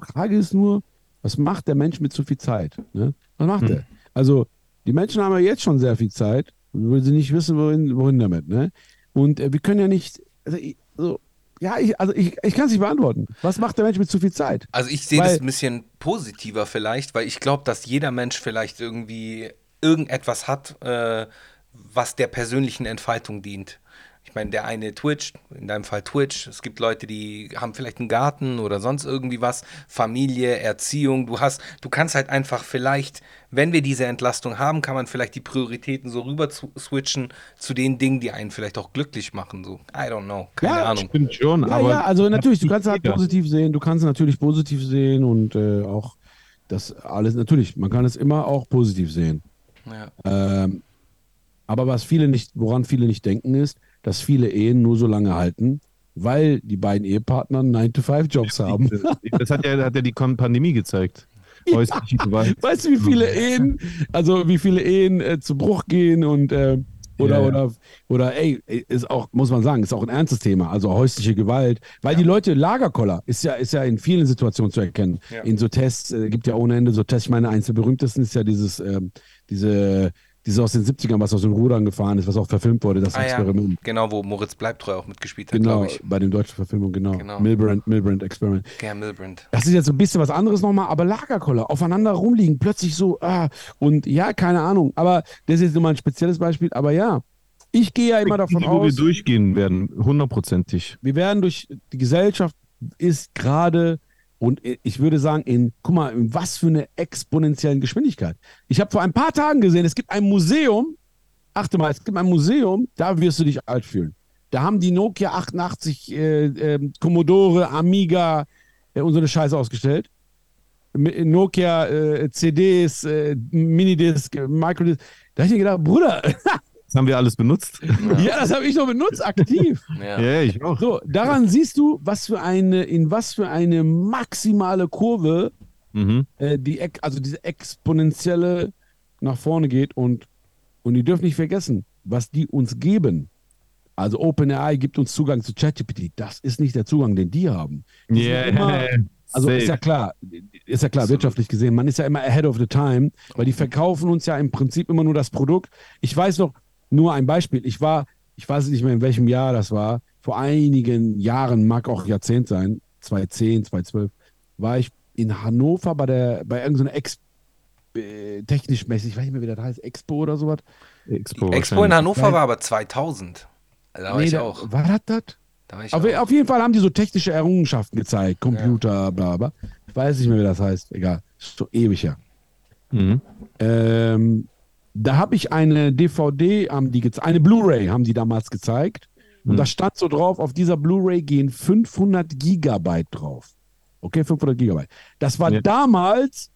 Frage ist nur, was macht der Mensch mit zu viel Zeit? Ne? Was macht Hm. er? Also, die Menschen haben ja jetzt schon sehr viel Zeit, weil sie nicht wissen, wohin, wohin damit. Ne? Und äh, wir können ja nicht, also, ich, so, ja, ich, also ich, ich kann es nicht beantworten. Was macht der Mensch mit zu viel Zeit? Also ich sehe das ein bisschen positiver vielleicht, weil ich glaube, dass jeder Mensch vielleicht irgendwie irgendetwas hat, äh, was der persönlichen Entfaltung dient. Ich meine, der eine Twitch, in deinem Fall Twitch. Es gibt Leute, die haben vielleicht einen Garten oder sonst irgendwie was, Familie, Erziehung. Du hast, du kannst halt einfach vielleicht, wenn wir diese Entlastung haben, kann man vielleicht die Prioritäten so rüber zu- switchen zu den Dingen, die einen vielleicht auch glücklich machen. So, I don't know, keine Ja, Ahnung. Stimmt schon, Ja, aber ja, also natürlich, du kannst halt positiv sehen, du kannst natürlich positiv sehen und äh, auch das alles, natürlich, man kann es immer auch positiv sehen. Ja. Ähm, aber was viele nicht, woran viele nicht denken, ist, dass viele Ehen nur so lange halten, weil die beiden Ehepartner 9-to-5-Jobs haben. Das hat ja, hat ja die Pandemie gezeigt. Häusliche Gewalt. <laughs> Weißt du, wie viele Ehen, also wie viele Ehen äh, zu Bruch gehen und äh, Oder, Ja, ja. oder, oder, ey, ist auch, muss man sagen, ist auch ein ernstes Thema, also häusliche Gewalt, weil die Leute, Lagerkoller ist ja, ist ja in vielen Situationen zu erkennen. Ja. In so Tests, äh, gibt ja ohne Ende so Tests. Ich meine, eins der berühmtesten ist ja dieses, ähm, diese, diese aus den 70ern, was aus den Rudern gefahren ist, was auch verfilmt wurde, das Ah, ja. Experiment. Genau, wo Moritz Bleibtreu auch mitgespielt hat, Genau, glaube ich. bei den deutschen Verfilmungen, genau. Genau. Milbrand, Milbrand Experiment. Gern Milbrand. Das ist jetzt so ein bisschen was anderes nochmal, aber Lagerkoller, aufeinander rumliegen, plötzlich so, ah, und ja, keine Ahnung, aber das ist jetzt nur mal ein spezielles Beispiel, aber ja, ich gehe ja immer davon Die, wo wir aus, durchgehen werden, hundertprozentig. wir werden durch, die Gesellschaft ist gerade, und ich würde sagen, in, guck mal, in was für eine exponentiellen Geschwindigkeit. Ich habe vor ein paar Tagen gesehen, es gibt ein Museum, achte mal, es gibt ein Museum, da wirst du dich alt fühlen. Da haben die Nokia 88, äh, äh, Commodore, Amiga äh, und so eine Scheiße ausgestellt. Nokia äh, CDs, äh, Minidisc, äh, Microdisc. Da habe ich mir gedacht, Bruder, <laughs> Das haben wir alles benutzt. ja, das habe ich noch benutzt, aktiv. Ja. Ja, ich auch. So, daran siehst du, was für eine, in was für eine maximale Kurve Mhm. äh, die, ex- also diese exponentielle nach vorne geht und, und ihr dürft nicht vergessen, was die uns geben. Also OpenAI gibt uns Zugang zu ChatGPT. Das ist nicht der Zugang, den die haben. Die sind Ja, immer- Also safe. ist ja klar, ist ja klar, wirtschaftlich gesehen, man ist ja immer ahead of the time, weil die verkaufen uns ja im Prinzip immer nur das Produkt. Ich weiß noch, nur ein Beispiel, ich war, ich weiß nicht mehr in welchem Jahr das war, vor einigen Jahren, mag auch Jahrzehnt sein, 2010, 2012, war ich in Hannover bei der, bei irgendeiner Ex, äh, technisch mäßig, ich weiß nicht mehr, wie das heißt, Expo oder sowas. Expo, Expo in. Hannover war aber 2000. Da war ich da- auch. War das das? Da ich Auf, auf jeden Fall haben die so technische Errungenschaften gezeigt, Computer, bla bla. Ich weiß nicht mehr, wie das heißt. Egal, ist so ewig her. Mhm. Ähm, da habe ich eine DVD, haben die eine Blu-ray haben die damals gezeigt. Und Mhm. da stand so drauf, auf dieser Blu-ray gehen 500 Gigabyte drauf. Okay, 500 Gigabyte. Das war Ja. damals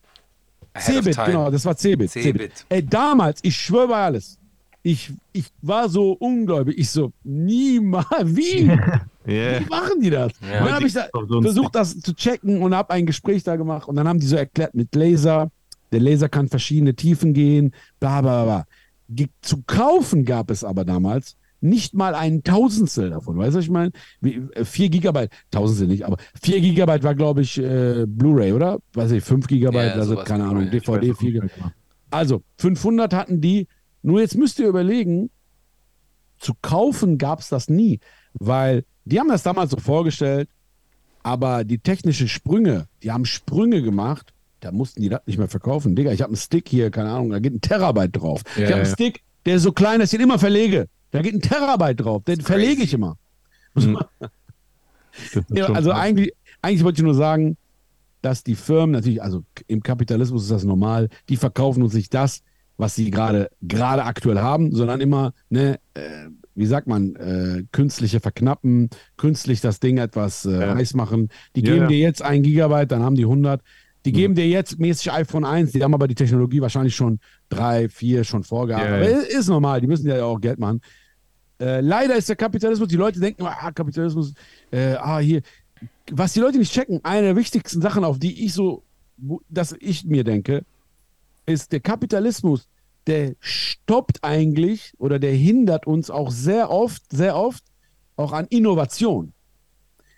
Cebit, genau, das war Cebit. Cebit. Ey, damals, ich schwöre bei alles. Ich, ich war so ungläubig. Ich so, niemals, wie? <laughs> Ja. Wie machen die das? Ja. Und dann habe ich da versucht, das zu checken und habe ein Gespräch da gemacht. Und dann haben die so erklärt mit Laser. Der Laser kann verschiedene Tiefen gehen, bla bla bla. Zu kaufen gab es aber damals nicht mal ein Tausendstel davon. Weißt du, was ich meine? Äh, Vier Gigabyte, Tausendstel nicht, aber vier Gigabyte war, glaube ich, äh, Blu-ray, oder? Weiß ich, fünf Gigabyte, Ja, also keine Ahnung. DVD, vier also 500 hatten die. Nur jetzt müsst ihr überlegen, zu kaufen gab es das nie, weil die haben das damals so vorgestellt, aber die technischen Sprünge, die haben Sprünge gemacht, da mussten die das nicht mehr verkaufen. Digga, ich habe einen Stick hier, keine Ahnung, da geht ein Terabyte drauf. ich Ja, habe einen ja. Stick, der ist so klein, dass ich ihn immer verlege. Da geht ein Terabyte drauf, den verlege ich immer. <laughs> Ist Ja, also eigentlich, eigentlich wollte ich nur sagen, dass die Firmen natürlich, also im Kapitalismus ist das normal, die verkaufen uns nicht das, was sie gerade gerade aktuell haben, sondern immer, ne, äh, wie sagt man, äh, künstliche verknappen, künstlich das Ding etwas äh, Ja. heiß machen. Die Ja, geben ja. dir jetzt ein Gigabyte, dann haben die 100. Die geben dir jetzt mäßig iPhone 1, die haben aber die Technologie wahrscheinlich schon drei, vier schon vorgehabt. Ja, aber ja. ist, normal, die müssen ja auch Geld machen. Äh, leider ist der Kapitalismus, die Leute denken, ah, Kapitalismus, äh, ah, hier. Was die Leute nicht checken, eine der wichtigsten Sachen, auf die ich so, dass ich mir denke, ist der Kapitalismus, der stoppt eigentlich oder der hindert uns auch sehr oft, sehr oft auch an Innovation.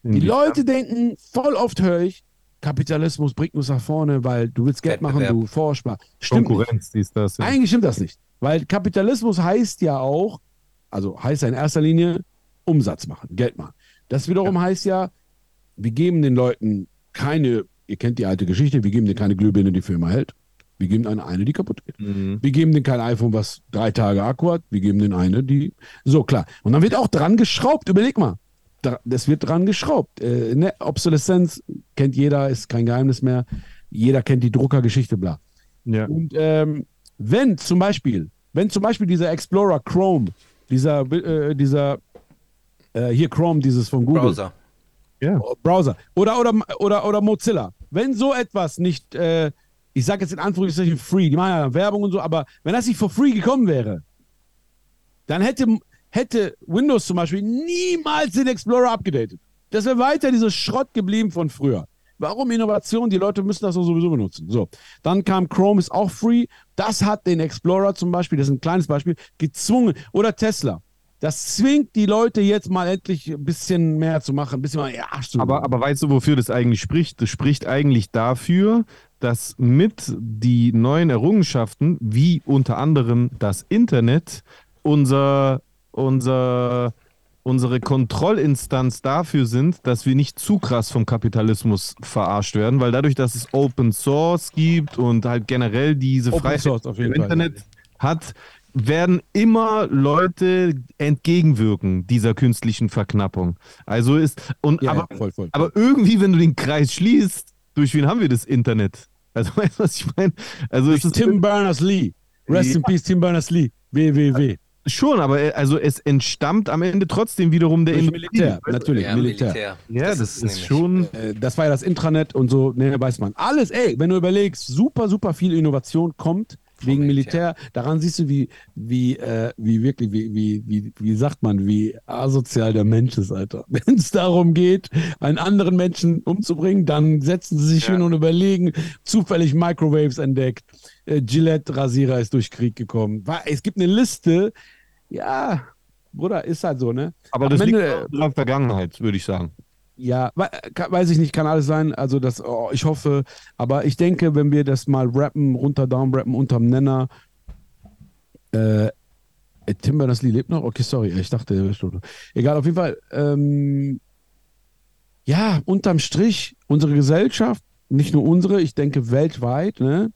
Die Leute denken, voll oft höre ich, Kapitalismus bringt uns nach vorne, weil du willst Geld machen, du forschbar. Stimmt nicht. Konkurrenz, dies, das. Ja. Eigentlich stimmt das nicht. Weil Kapitalismus heißt ja auch, also heißt ja in erster Linie Umsatz machen, Geld machen. Das wiederum heißt ja, wir geben den Leuten keine, ihr kennt die alte Geschichte, wir geben denen keine Glühbirne, die für immer hält. Wir geben denen eine, die kaputt geht. Mhm. Wir geben denen kein iPhone, was drei Tage Akku hat. Wir geben denen eine, die. So, klar. Und dann wird auch dran geschraubt. Überleg mal. Da- Das wird dran geschraubt. Äh, ne? Obsoleszenz kennt jeder, ist kein Geheimnis mehr. Jeder kennt die Druckergeschichte, bla. Ja. Und ähm, wenn zum Beispiel, wenn zum Beispiel dieser Explorer Chrome, dieser, äh, dieser, äh, hier Chrome, dieses von Google, Browser. ja. Browser oder, oder, oder, oder Mozilla, wenn so etwas nicht, äh, ich sage jetzt in Anführungszeichen free, die machen ja Werbung und so, aber wenn das nicht for free gekommen wäre, dann hätte, hätte Windows zum Beispiel niemals den Explorer abgedatet. Das wäre weiter dieser Schrott geblieben von früher. Warum Innovation? Die Leute müssen das sowieso benutzen. So, dann kam Chrome, ist auch free. Das hat den Explorer zum Beispiel, das ist ein kleines Beispiel, gezwungen. Oder Tesla. Das zwingt die Leute jetzt mal endlich ein bisschen mehr zu machen, ein bisschen mal ja, zu Aber, aber weißt du, wofür das eigentlich spricht? Das spricht eigentlich dafür, dass mit die neuen Errungenschaften, wie unter anderem das Internet, unser, unser, unsere Kontrollinstanz dafür sind, dass wir nicht zu krass vom Kapitalismus verarscht werden, weil dadurch, dass es Open Source gibt und halt generell diese Open Freiheit Source auf jeden im Fall. Internet hat, werden immer Leute entgegenwirken dieser künstlichen Verknappung. Also ist und ja, aber, ja, voll, voll. aber irgendwie, wenn du den Kreis schließt, durch wen haben wir das Internet? Also <laughs> weißt du, was ich meine? Also Durch es ist Tim Berners-Lee. Rest in Peace, Tim Berners-Lee. WWW. Schon, aber äh, also es entstammt am Ende trotzdem wiederum der Industrie. Militär, natürlich, Ja, Militär. Militär. Ja, das, ist, nämlich. schon. Äh, das war ja das Intranet und so, ne, weiß man. Alles, ey, wenn du überlegst, super, super viel Innovation kommt wegen Militär. Daran siehst du, wie, wie, äh, wie wirklich, wie, wie, wie, wie sagt man, wie asozial der Mensch ist, Alter. <laughs> Wenn es darum geht, einen anderen Menschen umzubringen, dann setzen sie sich Ja. hin und überlegen, zufällig Microwaves entdeckt. Äh, Gillette-Rasierer ist durch Krieg gekommen. Es gibt eine Liste, ja, Bruder, ist halt so, ne? Aber Am das liegt Ende- in unserer Vergangenheit, würde ich sagen. Ja, weiß ich nicht, kann alles sein. Also das, oh, ich hoffe, aber ich denke, wenn wir das mal rappen, runter, down rappen, unterm Nenner. Äh, äh, Tim Berners-Lee lebt noch? Okay, sorry, ich dachte, er ist tot. Egal, auf jeden Fall. Ähm, ja, unterm Strich, unsere Gesellschaft, nicht nur unsere, ich denke weltweit, ne,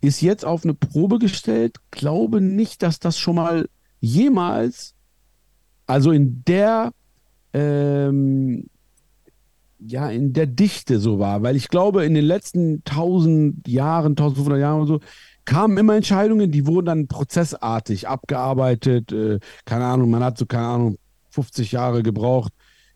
ist jetzt auf eine Probe gestellt. Glaube nicht, dass das schon mal jemals, also in der ähm, ja, in der Dichte so war, weil ich glaube, in den letzten 1000 Jahren, 1500 Jahren oder so, kamen immer Entscheidungen, die wurden dann prozessartig abgearbeitet. Äh, keine Ahnung, man hat so, keine Ahnung, 50 Jahre gebraucht,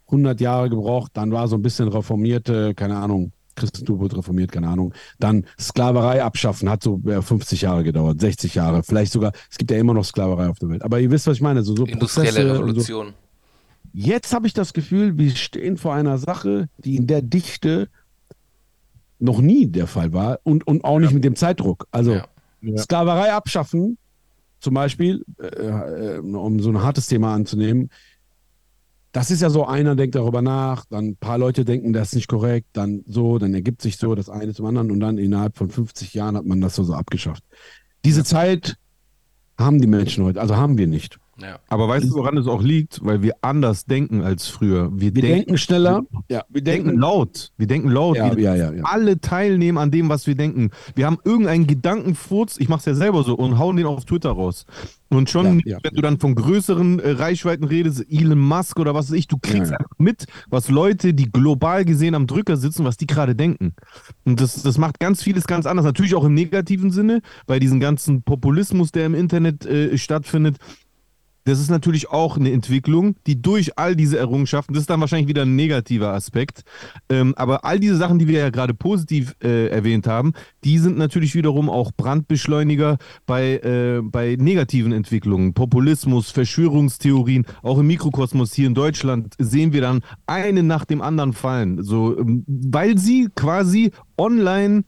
100 Jahre gebraucht, dann war so ein bisschen reformierte, keine Ahnung, Christentum wurde reformiert, keine Ahnung. Dann Sklaverei abschaffen, hat so äh, 50 Jahre gedauert, 60 Jahre, vielleicht sogar, es gibt ja immer noch Sklaverei auf der Welt. Aber ihr wisst, was ich meine, so, so Industrielle Prozesse und so. Revolution. Jetzt habe ich das Gefühl, wir stehen vor einer Sache, die in der Dichte noch nie der Fall war und, und auch nicht mit dem Zeitdruck. Also Ja. Ja. Sklaverei abschaffen, zum Beispiel, äh, äh, um so ein hartes Thema anzunehmen, das ist ja so, einer denkt darüber nach, dann ein paar Leute denken, das ist nicht korrekt, dann so, dann ergibt sich so das eine zum anderen und dann innerhalb von 50 Jahren hat man das so, so abgeschafft. Diese Zeit haben die Menschen heute, also haben wir nicht. Ja. Aber weißt du, woran es auch liegt? Weil wir anders denken als früher. Wir, Wir denken schneller, ja, wir denken denken, laut. Wir denken laut. ja, wir ja, ja, ja. alle teilnehmen an dem, was wir denken. Wir haben irgendeinen Gedankenfurz, ich mache es ja selber so, und hauen den auf Twitter raus. Und schon, Ja, ja. wenn du dann von größeren äh, Reichweiten redest, Elon Musk oder was weiß ich, du kriegst Ja, ja. einfach mit, was Leute, die global gesehen am Drücker sitzen, was die gerade denken. Und das, das macht ganz vieles ganz anders. Natürlich auch im negativen Sinne, bei diesem ganzen Populismus, der im Internet äh, stattfindet. Das ist natürlich auch eine Entwicklung, die durch all diese Errungenschaften, das ist dann wahrscheinlich wieder ein negativer Aspekt, ähm, aber all diese Sachen, die wir ja gerade positiv äh, erwähnt haben, die sind natürlich wiederum auch Brandbeschleuniger bei, äh, bei negativen Entwicklungen. Populismus, Verschwörungstheorien, auch im Mikrokosmos hier in Deutschland sehen wir dann eine nach dem anderen fallen, so, ähm, weil sie quasi online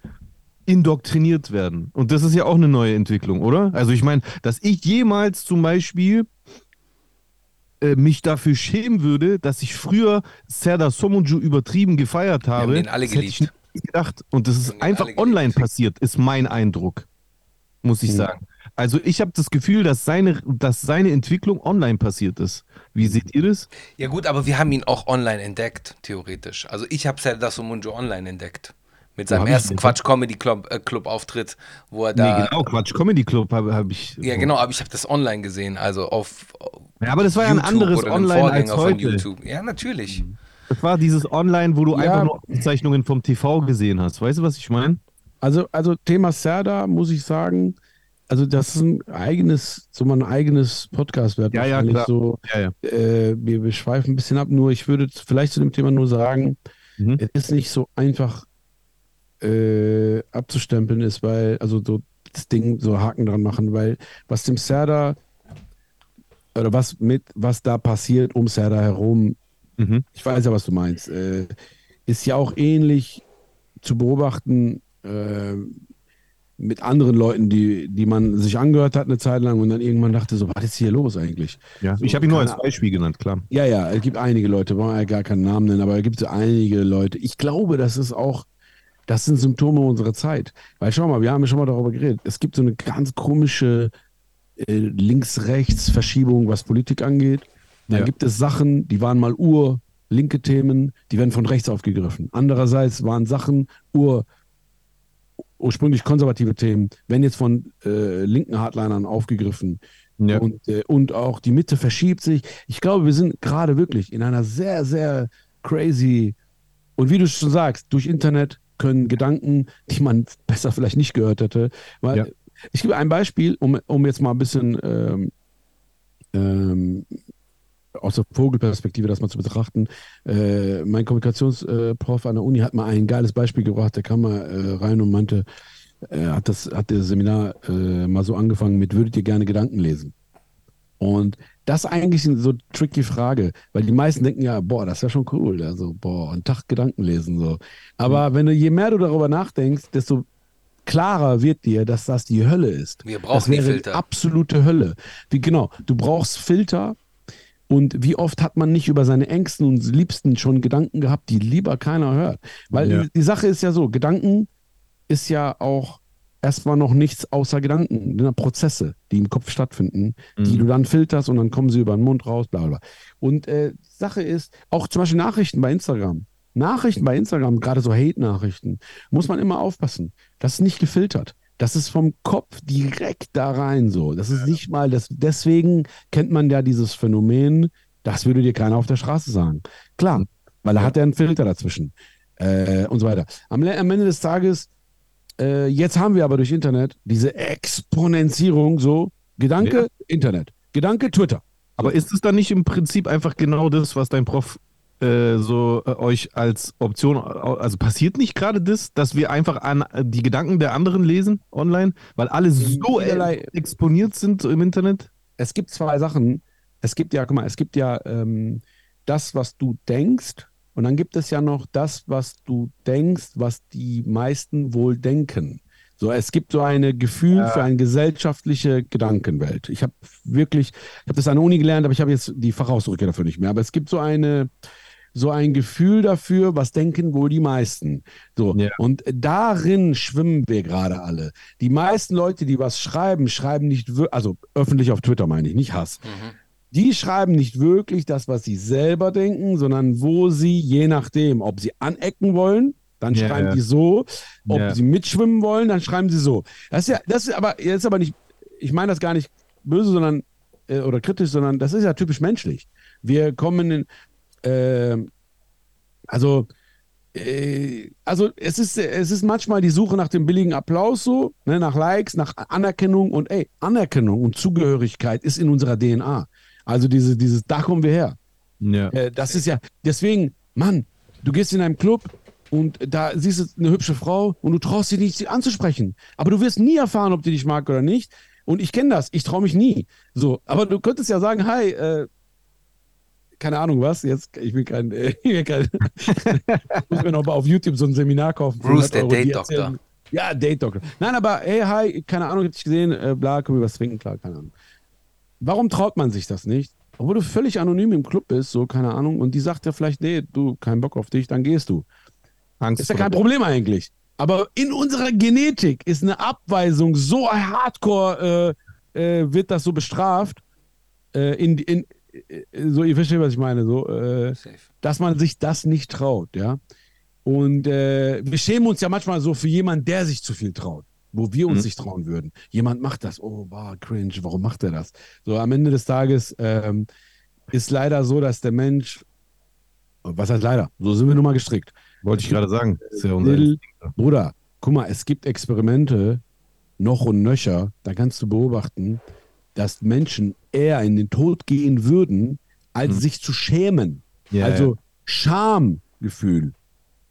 indoktriniert werden. Und das ist ja auch eine neue Entwicklung, oder? Also ich meine, dass ich jemals zum Beispiel äh, mich dafür schämen würde, dass ich früher Serdar Somuncu übertrieben gefeiert habe. den alle das hätte ich geliebt. nie gedacht. Und das Wir ist haben einfach geliebt. online passiert, ist mein Eindruck, muss ich Mhm. sagen. Also ich habe das Gefühl, dass seine, dass seine Entwicklung online passiert ist. Wie seht ihr das? Ja gut, aber wir haben ihn auch online entdeckt, theoretisch. Also ich habe Serdar Somuncu online entdeckt. Mit seinem ersten den? Quatsch Comedy Club, äh, Club Auftritt, wo er da. nee, genau, Quatsch, Comedy Club habe hab ich. Ja, genau, aber ich habe das online gesehen, also auf Ja, aber das war ja ein anderes Online als Vorgänger von heute. YouTube. Ja, natürlich. Das war dieses Online, wo du Ja. einfach nur Aufzeichnungen vom TV gesehen hast. Weißt du, was ich meine? Also, also Thema Serda muss ich sagen, also das ist ein eigenes, so mal ein eigenes Podcast wert. Ja, ja, klar. So, Ja, ja. äh, wir, wir schweifen ein bisschen ab, nur ich würde vielleicht zu dem Thema nur sagen, Mhm. es ist nicht so einfach äh, abzustempeln ist, weil, also so das Ding so Haken dran machen, weil was dem Serda oder was mit, was da passiert um Serda herum, Mhm. ich weiß ja, was du meinst, äh, ist ja auch ähnlich zu beobachten äh, mit anderen Leuten, die, die man sich angehört hat eine Zeit lang und dann irgendwann dachte so, was ist hier los eigentlich? Ja, So, ich habe ihn nur als Beispiel genannt, klar. Ja, ja, es gibt einige Leute, wollen wir ja gar keinen Namen nennen, aber es gibt so einige Leute. Ich glaube, das ist auch, das sind Symptome unserer Zeit. Weil schau mal, wir haben ja schon mal darüber geredet. Es gibt so eine ganz komische äh, Links-Rechts-Verschiebung, was Politik angeht. Dann Ja. gibt es Sachen, die waren mal ur linke Themen, die werden von rechts aufgegriffen. Andererseits waren Sachen ur ursprünglich konservative Themen, werden jetzt von äh, linken Hardlinern aufgegriffen. Ja. Und, äh, und auch die Mitte verschiebt sich. Ich glaube, wir sind gerade wirklich in einer sehr, sehr crazy und wie du schon sagst, durch Internet können Gedanken, die man besser vielleicht nicht gehört hätte. Weil, Ja. Ich gebe ein Beispiel, um, um jetzt mal ein bisschen ähm, ähm, aus der Vogelperspektive das mal zu betrachten. Äh, mein Kommunikationsprof an der Uni hat mal ein geiles Beispiel gebracht. Der kam mal äh, rein und meinte, er hat das, hat das Seminar äh, mal so angefangen mit, würdet ihr gerne Gedanken lesen? Und das ist eigentlich eine so tricky Frage, weil die meisten denken ja, boah, das wäre schon cool, also boah, einen Tag Gedanken lesen so. Aber wenn du je mehr du darüber nachdenkst, desto klarer wird dir, dass das die Hölle ist. Wir das brauchen die wäre Filter. absolute Hölle. Wie genau, du brauchst Filter und wie oft hat man nicht über seine Ängsten und Liebsten schon Gedanken gehabt, die lieber keiner hört? Weil Ja. die, die Sache ist ja so, Gedanken ist ja auch erstmal noch nichts außer Gedanken, ne, Prozesse, die im Kopf stattfinden, die Mhm. du dann filterst und dann kommen sie über den Mund raus, bla bla. bla. Und äh, Sache ist, auch zum Beispiel Nachrichten bei Instagram. Nachrichten bei Instagram, gerade so Hate-Nachrichten, muss man immer aufpassen. Das ist nicht gefiltert. Das ist vom Kopf direkt da rein so. Das ist nicht mal, das, deswegen kennt man ja dieses Phänomen, das würde dir keiner auf der Straße sagen. Klar, weil er hat ja einen Filter dazwischen äh, und so weiter. Am, am Ende des Tages, äh, jetzt haben wir aber durch Internet diese Exponentierung so, Gedanke, Internet, Gedanke, Twitter. Aber ist es dann nicht im Prinzip einfach genau das, was dein Prof äh, so äh, euch als Option, also passiert nicht gerade das, dass wir einfach an äh, die Gedanken der anderen lesen online, weil alle so äh, exponiert sind im Internet? es gibt zwei Sachen. Es gibt ja, guck mal, es gibt ja ähm, das, was du denkst, und dann gibt es ja noch das, was du denkst, was die meisten wohl denken. So, es gibt so ein Gefühl für eine gesellschaftliche Gedankenwelt. Ich habe wirklich, ich habe das an der Uni gelernt, aber ich habe jetzt die Fachausdrücke dafür nicht mehr. Aber es gibt so eine, so ein Gefühl dafür, was denken wohl die meisten. So, Ja. und darin schwimmen wir gerade alle. Die meisten Leute, die was schreiben, schreiben nicht, also öffentlich auf Twitter meine ich, nicht Hass. Mhm. Die schreiben nicht wirklich das, was sie selber denken, sondern wo sie, je nachdem, ob sie anecken wollen, dann Ja, schreiben ja. die so, ob Ja. sie mitschwimmen wollen, dann schreiben sie so. Das ist ja, das ist aber, jetzt aber nicht, ich meine das gar nicht böse, sondern, äh, oder kritisch, sondern das ist ja typisch menschlich. Wir kommen in, äh, also, äh, also es ist, es ist manchmal die Suche nach dem billigen Applaus so, ne, nach Likes, nach Anerkennung und ey, Anerkennung und Zugehörigkeit ist in unserer DNA. Also diese, dieses, da kommen wir her. Ja. Äh, das ist ja, deswegen, Mann, du gehst in einen Club und da siehst du eine hübsche Frau und du traust dich nicht, sie anzusprechen. Aber du wirst nie erfahren, ob die dich mag oder nicht. Und ich kenne das, ich traue mich nie. So, aber du könntest ja sagen, hi, äh, keine Ahnung was, jetzt, ich bin kein, äh, <laughs> ich bin kein ich <laughs> muss mir noch mal auf YouTube so ein Seminar kaufen. Bruce, 100 der Date-Doktor. Ja, Date-Doktor. Nein, aber hey, hi, keine Ahnung, hab dich gesehen, äh, bla, können wir was trinken, klar, keine Ahnung. Warum traut man sich das nicht? Obwohl du völlig anonym im Club bist, so, keine Ahnung, und die sagt ja vielleicht, nee, du, kein Bock auf dich, dann gehst du. Angst Ist ja kein Problem eigentlich. Aber in unserer Genetik ist eine Abweisung so hardcore, äh, äh, wird das so bestraft, äh, in, in, äh, so, ihr versteht, was ich meine, so, äh, dass man sich das nicht traut, ja. Und äh, wir schämen uns ja manchmal so für jemanden, der sich zu viel traut, wo wir uns Mhm. nicht trauen würden. Jemand macht das, oh, wow, cringe, warum macht er das? So, am Ende des Tages ähm, ist leider so, dass der Mensch, was heißt leider, so sind wir nun mal gestrickt. Wollte ich gerade sagen. Ist ja unser Will, Instinkt. Bruder, guck mal, es gibt Experimente, noch und nöcher, da kannst du beobachten, dass Menschen eher in den Tod gehen würden, als Mhm. sich zu schämen. Ja, also Schamgefühl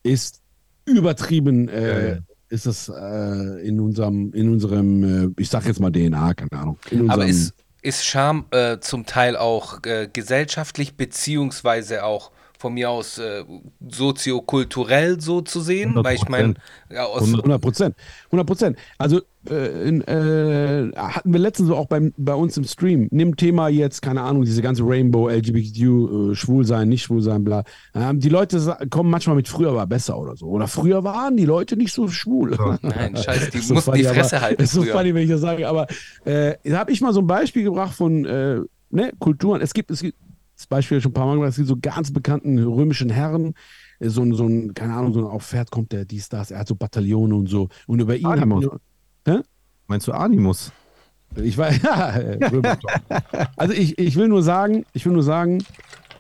ist übertrieben, Ja, äh, ja. Ist das äh, in unserem, in unserem, äh, ich sag jetzt mal DNA, keine Ahnung. Aber ist, ist Scham äh, zum Teil auch äh, gesellschaftlich beziehungsweise auch von mir aus äh, soziokulturell so zu sehen, weil ich meine, ja, aus 100 Prozent. 100 Prozent. Also äh, in, äh, hatten wir letztens auch beim, bei uns im Stream, nimm Thema jetzt, keine Ahnung, diese ganze Rainbow, LGBTQ, äh, schwul sein, nicht schwul sein, bla. Ähm, die Leute kommen manchmal mit früher war besser oder so. Oder früher waren die Leute nicht so schwul. <laughs> Nein, scheiße, die Ist <laughs> so mussten funny, die Fresse aber, halten Ist so früher. funny, wenn ich das sage. Aber äh, da habe ich mal so ein Beispiel gebracht von äh, ne, Kulturen. Es gibt, es gibt das Beispiel schon ein paar Mal gemacht, es gibt so ganz bekannten römischen Herren, äh, so ein, so ein, keine Ahnung, so ein auf Pferd kommt der, dies, das, er hat so Bataillone und so. Und über ihn Animus. man, Meinst du Animus? ich war, <laughs> ja, also ich, ich will nur sagen, ich will nur sagen,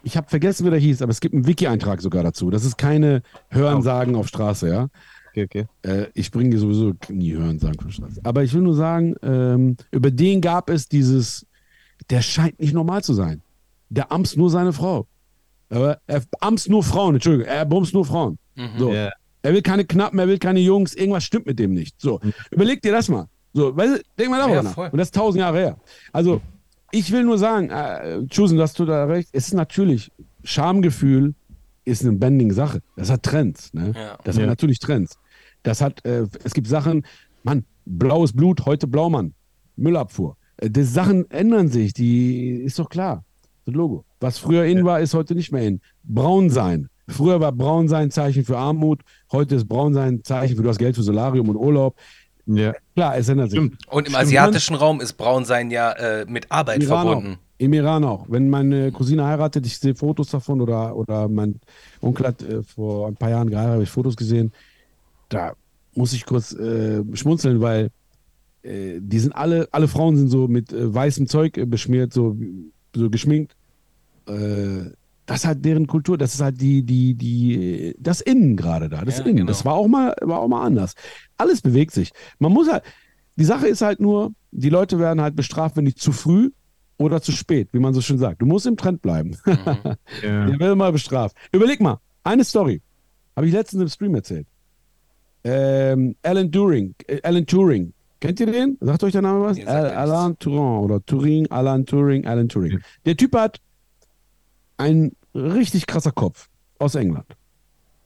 ich habe vergessen, wie der hieß, aber es gibt einen Wiki-Eintrag sogar dazu. Das ist keine Hörensagen auf Straße, ja. Okay, okay. Äh, ich bringe sowieso nie Hören sagen von Straße. Aber ich will nur sagen, ähm, über den gab es dieses, der scheint nicht normal zu sein. Der amst nur seine Frau. Aber er amst nur Frauen, Entschuldigung, er bumst nur Frauen. So. Ja. Er will keine Knappen, er will keine Jungs, irgendwas stimmt mit dem nicht. So, überleg dir das mal. So, weißt du, denk mal darüber Ja, nach. voll. Und das ist tausend Jahre her. Also, ich will nur sagen, äh, Chusen, du hast total recht. Es ist natürlich, Schamgefühl ist eine bending Sache. Das hat Trends. Ne? Ja. Das Ja. hat natürlich Trends. Das hat, äh, es gibt Sachen, Mann, blaues Blut, heute Blaumann, Müllabfuhr. Äh, die Sachen ändern sich, die ist doch klar. Das Logo. Was früher in war, ist heute nicht mehr in. Braun sein. Früher war Braun sein Zeichen für Armut, heute ist Braun sein Zeichen für du hast Geld für Solarium und Urlaub. Ja. Klar, es ändert sich. Stimmt. Und im Stimmt. asiatischen Raum ist Braunsein ja äh, mit Arbeit Iran verbunden. Auch. Im Iran auch. Wenn meine Cousine heiratet, ich sehe Fotos davon oder, oder mein Onkel hat äh, vor ein paar Jahren geheiratet, habe ich Fotos gesehen. Da muss ich kurz äh, schmunzeln, weil äh, die sind alle, alle Frauen sind so mit äh, weißem Zeug äh, beschmiert, so, so geschminkt. Äh, das ist halt deren Kultur, das ist halt die, die, die, das Innen gerade da. Das Ja, Innen. genau. Das war auch mal, war auch mal anders. Alles bewegt sich. Man muss halt, die Sache ist halt nur, die Leute werden halt bestraft, wenn die zu früh oder zu spät, wie man so schön sagt. Du musst im Trend bleiben. Mhm. <laughs> Ja. Der wird mal bestraft. Überleg mal, eine Story. Habe ich letztens im Stream erzählt. Ähm, Alan Turing. Äh, Alan Turing. Kennt ihr den? Sagt euch der Name was? Nee, Al Alan Turing oder Turing, Alan Turing, Alan Turing. Der Typ hat einen richtig krasser Kopf aus England.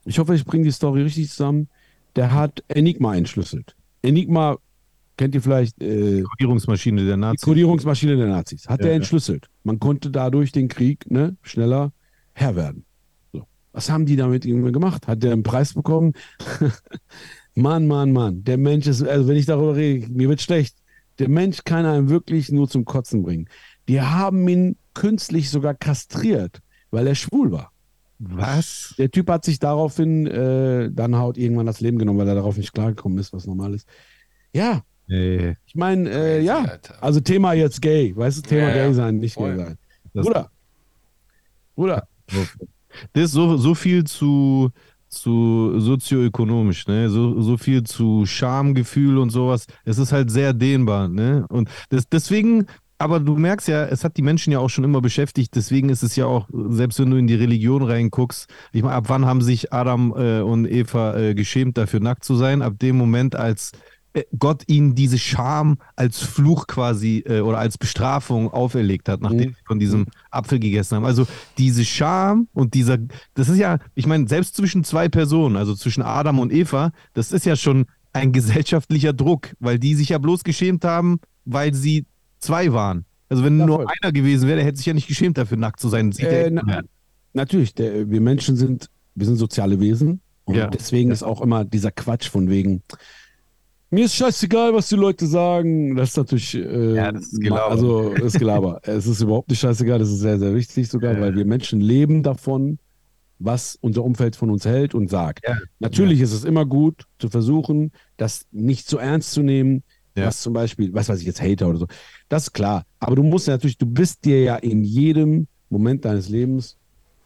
Ich hoffe, ich bringe die Story richtig zusammen. Der hat Enigma entschlüsselt. Enigma kennt ihr vielleicht äh, Kodierungsmaschine der die Nazis. Kodierungsmaschine der Nazis. Hat Ja, er entschlüsselt. Man konnte dadurch den Krieg ne, schneller Herr werden. So. Was haben die damit irgendwie gemacht? Hat der einen Preis bekommen? <laughs> Mann, Mann, Mann. Der Mensch ist, also wenn ich darüber rede, mir wird schlecht. Der Mensch kann einen wirklich nur zum Kotzen bringen. Die haben ihn künstlich sogar kastriert, weil er schwul war. Was? Der Typ hat sich daraufhin äh, dann haut irgendwann das Leben genommen, weil er darauf nicht klargekommen ist, was normal ist. Ja, Nee. ich meine, äh, ja, Alter. also Thema jetzt gay, weißt du, Thema Ja, ja, gay sein, nicht voll. gay sein. Das- Bruder, Bruder, Das ist so, so viel zu, zu sozioökonomisch, ne? So, so viel zu Schamgefühl und sowas. Es ist halt sehr dehnbar, ne? Und das, deswegen, aber du merkst ja, es hat die Menschen ja auch schon immer beschäftigt. Deswegen ist es ja auch, selbst wenn du in die Religion reinguckst, ich meine, ab wann haben sich Adam äh, und Eva äh, geschämt, dafür nackt zu sein? Ab dem Moment, als äh, Gott ihnen diese Scham als Fluch quasi äh, oder als Bestrafung auferlegt hat, nachdem sie von diesem Apfel gegessen haben. Also diese Scham und dieser, das ist ja, ich meine, selbst zwischen zwei Personen, also zwischen Adam und Eva, das ist ja schon ein gesellschaftlicher Druck, weil die sich ja bloß geschämt haben, weil sie zwei waren. Also wenn Ja, nur voll. einer gewesen wäre, der hätte sich ja nicht geschämt dafür, nackt zu sein. Äh, ja na- na, natürlich, der, wir Menschen sind, wir sind soziale Wesen und Ja. deswegen ist auch immer dieser Quatsch von wegen, mir ist scheißegal, was die Leute sagen. Das ist natürlich, äh, Ja, das ist Gelaber. also ist Gelaber. <laughs> es ist überhaupt nicht scheißegal, das ist sehr, sehr wichtig sogar, Ja. weil wir Menschen leben davon, was unser Umfeld von uns hält und sagt. Ja. Natürlich ist es immer gut zu versuchen, das nicht zu ernst zu nehmen, Ja. was zum Beispiel, was weiß ich jetzt, Hater oder so. Das ist klar. Aber du musst natürlich, du bist dir ja in jedem Moment deines Lebens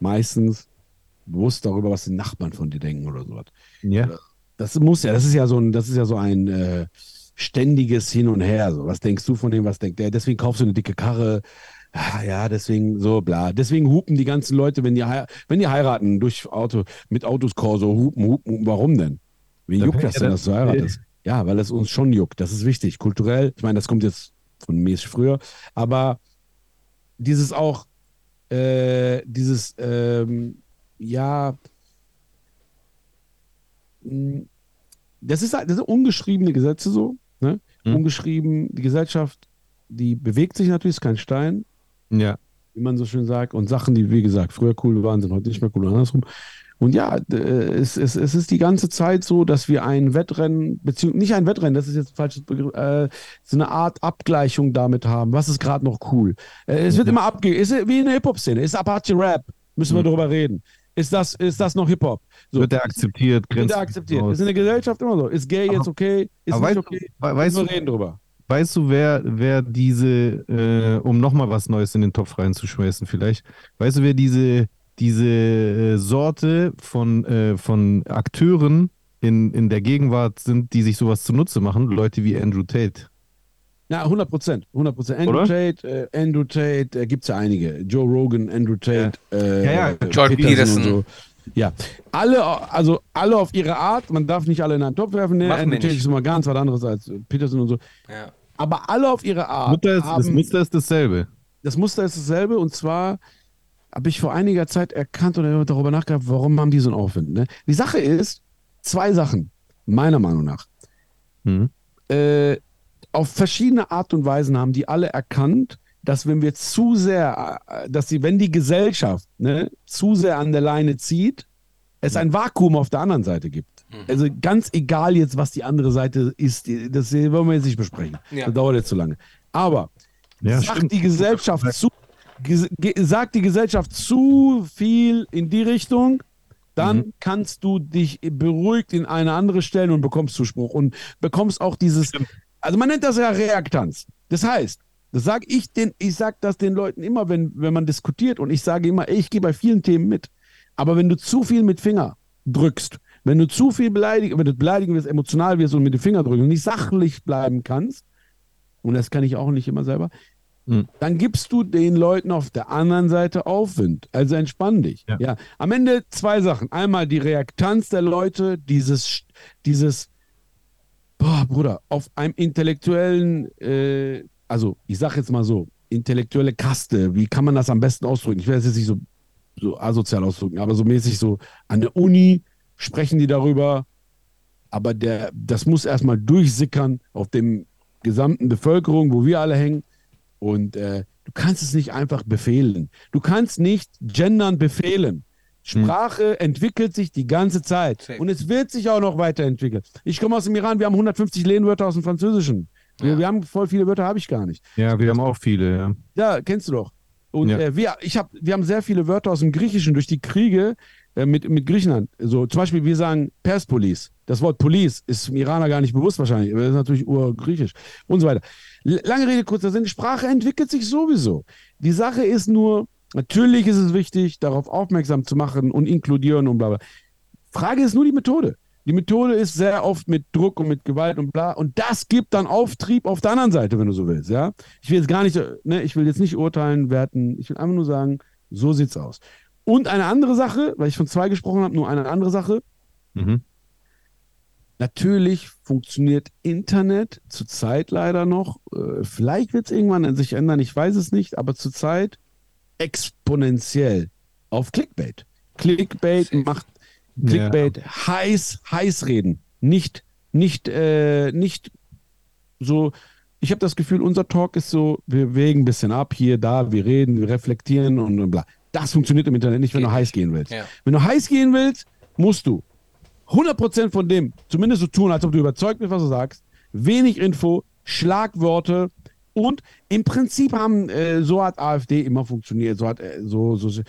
meistens bewusst darüber, was die Nachbarn von dir denken oder sowas. ja. Das muss ja, das ist ja so ein, das ist ja so ein äh, ständiges Hin und Her. So. Was denkst du von dem, was denkt der? Deswegen kaufst du eine dicke Karre. Ah, Ja, deswegen so bla. Deswegen hupen die ganzen Leute, wenn die, wenn die heiraten, durch Auto, mit Autos Corso, hupen, hupen. Warum denn? Wie juckt das denn, dass du heiratest? Ja, weil es uns schon juckt. Das ist wichtig. Kulturell, ich meine, das kommt jetzt von mäßig früher, aber dieses auch, äh, dieses, ähm, ja, mh, das ist, das sind ungeschriebene Gesetze so, ne? Hm. Ungeschrieben, die Gesellschaft, die bewegt sich natürlich, ist kein Stein, Ja. Wie man so schön sagt. Und Sachen, die, wie gesagt, früher cool waren, sind heute nicht mehr cool und andersrum. Und ja, äh, es, es, es ist die ganze Zeit so, dass wir ein Wettrennen, beziehungsweise nicht ein Wettrennen, das ist jetzt ein falsches Begriff, äh, so eine Art Abgleichung damit haben. Was ist gerade noch cool? Äh, es wird immer abge... Ist wie in der Hip-Hop-Szene. Ist Apache Rap. Müssen wir Mhm. darüber reden. Ist das, ist das noch Hip-Hop? So. Wird er akzeptiert? Wird er akzeptiert. aus. Ist in der Gesellschaft immer so. Ist gay jetzt Aber- okay? Ist aber nicht weißt okay? we- weißt wir reden drüber. Weißt du, wer, wer diese, äh, um nochmal was Neues in den Topf reinzuschmeißen vielleicht, weißt du, wer diese, diese äh, Sorte von, äh, von Akteuren in, in der Gegenwart sind, die sich sowas zunutze machen? Leute wie Andrew Tate. Ja, 100 Prozent. 100 Prozent. Andrew Oder? Tate, äh, Andrew Tate, äh, gibt es ja einige. Joe Rogan, Andrew Tate, äh, Ja, ja. äh, Jordan Peterson. und so. Ja, alle, also alle auf ihre Art. Man darf nicht alle in einen Topf werfen. Ne? Machen Andrew Tate ist immer ganz was anderes als Peterson und so. Ja. Aber alle auf ihre Art. Mutter ist, das haben, Muster ist dasselbe. das Muster ist dasselbe und zwar habe ich vor einiger Zeit erkannt oder darüber nachgedacht, warum haben die so einen Aufwind. Ne? Die Sache ist, zwei Sachen, meiner Meinung nach. Mhm. äh, auf verschiedene Art und Weisen haben die alle erkannt, dass wenn wir zu sehr, äh, dass sie, wenn die Gesellschaft ne, zu sehr an der Leine zieht, es ein Vakuum auf der anderen Seite gibt. Also ganz egal jetzt, was die andere Seite ist, das wollen wir jetzt nicht besprechen. Ja. Das dauert jetzt zu lange. Aber Ja, sagt stimmt. die Gesellschaft zu, sagt die Gesellschaft zu viel in die Richtung, dann Mhm. kannst du dich beruhigt in eine andere stellen und bekommst Zuspruch und bekommst auch dieses, also man nennt das ja Reaktanz. Das heißt, das sage ich den, ich sage das den Leuten immer, wenn, wenn man diskutiert und ich sage immer, ey, ich gehe bei vielen Themen mit. Aber wenn du zu viel mit Finger drückst, wenn du zu viel beleidigt, wenn du beleidigen wirst, emotional wirst und mit dem Finger drücken und nicht sachlich bleiben kannst, und das kann ich auch nicht immer selber, Mhm. dann gibst du den Leuten auf der anderen Seite Aufwind. Also entspann dich. Ja. Ja. Am Ende zwei Sachen. Einmal die Reaktanz der Leute, dieses, dieses, boah, Bruder, auf einem intellektuellen, äh, also ich sag jetzt mal so, intellektuelle Kaste, wie kann man das am besten ausdrücken? Ich werde es jetzt nicht so, so asozial ausdrücken, aber so mäßig so an der Uni sprechen die darüber, aber der, das muss erstmal durchsickern auf dem gesamten Bevölkerung, wo wir alle hängen. Und äh, du kannst es nicht einfach befehlen. Du kannst nicht gendern befehlen. Sprache entwickelt sich die ganze Zeit. Safe. Und es wird sich auch noch weiterentwickeln. Ich komme aus dem Iran, wir haben 150 Lehnwörter aus dem Französischen. Wir, Ja. wir haben voll viele Wörter, habe ich gar nicht. Ja, wir haben auch viele, ja. Ja, kennst du doch. Und Ja. äh, wir, ich hab, wir haben sehr viele Wörter aus dem Griechischen durch die Kriege mit, mit Griechenland. So, zum Beispiel, wir sagen Perspolis. Das Wort Police ist dem Iraner gar nicht bewusst wahrscheinlich. Das ist natürlich urgriechisch und so weiter. Lange Rede, kurzer Sinn. Sprache entwickelt sich sowieso. Die Sache ist nur, natürlich ist es wichtig, darauf aufmerksam zu machen und inkludieren und bla bla. Frage ist nur die Methode. Die Methode ist sehr oft mit Druck und mit Gewalt und bla. Und das gibt dann Auftrieb auf der anderen Seite, wenn du so willst, ja. Ich will jetzt gar nicht, äh, ne, ich will jetzt nicht urteilen, werten. Ich will einfach nur sagen, so sieht's aus. Und eine andere Sache, weil ich von zwei gesprochen habe, nur eine andere Sache. Mhm. Natürlich funktioniert Internet zurzeit leider noch. Äh, vielleicht wird es irgendwann sich ändern, ich weiß es nicht, aber zurzeit exponentiell auf Clickbait. Clickbait macht Clickbait heiß, heiß reden. Nicht, nicht, äh, nicht so. Ich habe das Gefühl, unser Talk ist so, wir wägen ein bisschen ab, hier, da, wir reden, wir reflektieren und, und bla. Das funktioniert im Internet nicht, wenn Geht du heiß nicht. gehen willst. Ja. Wenn du heiß gehen willst, musst du 100% von dem zumindest so tun, als ob du überzeugt bist, was du sagst. Wenig Info, Schlagworte und im Prinzip haben, äh, so hat AfD immer funktioniert, so hat äh, so, so,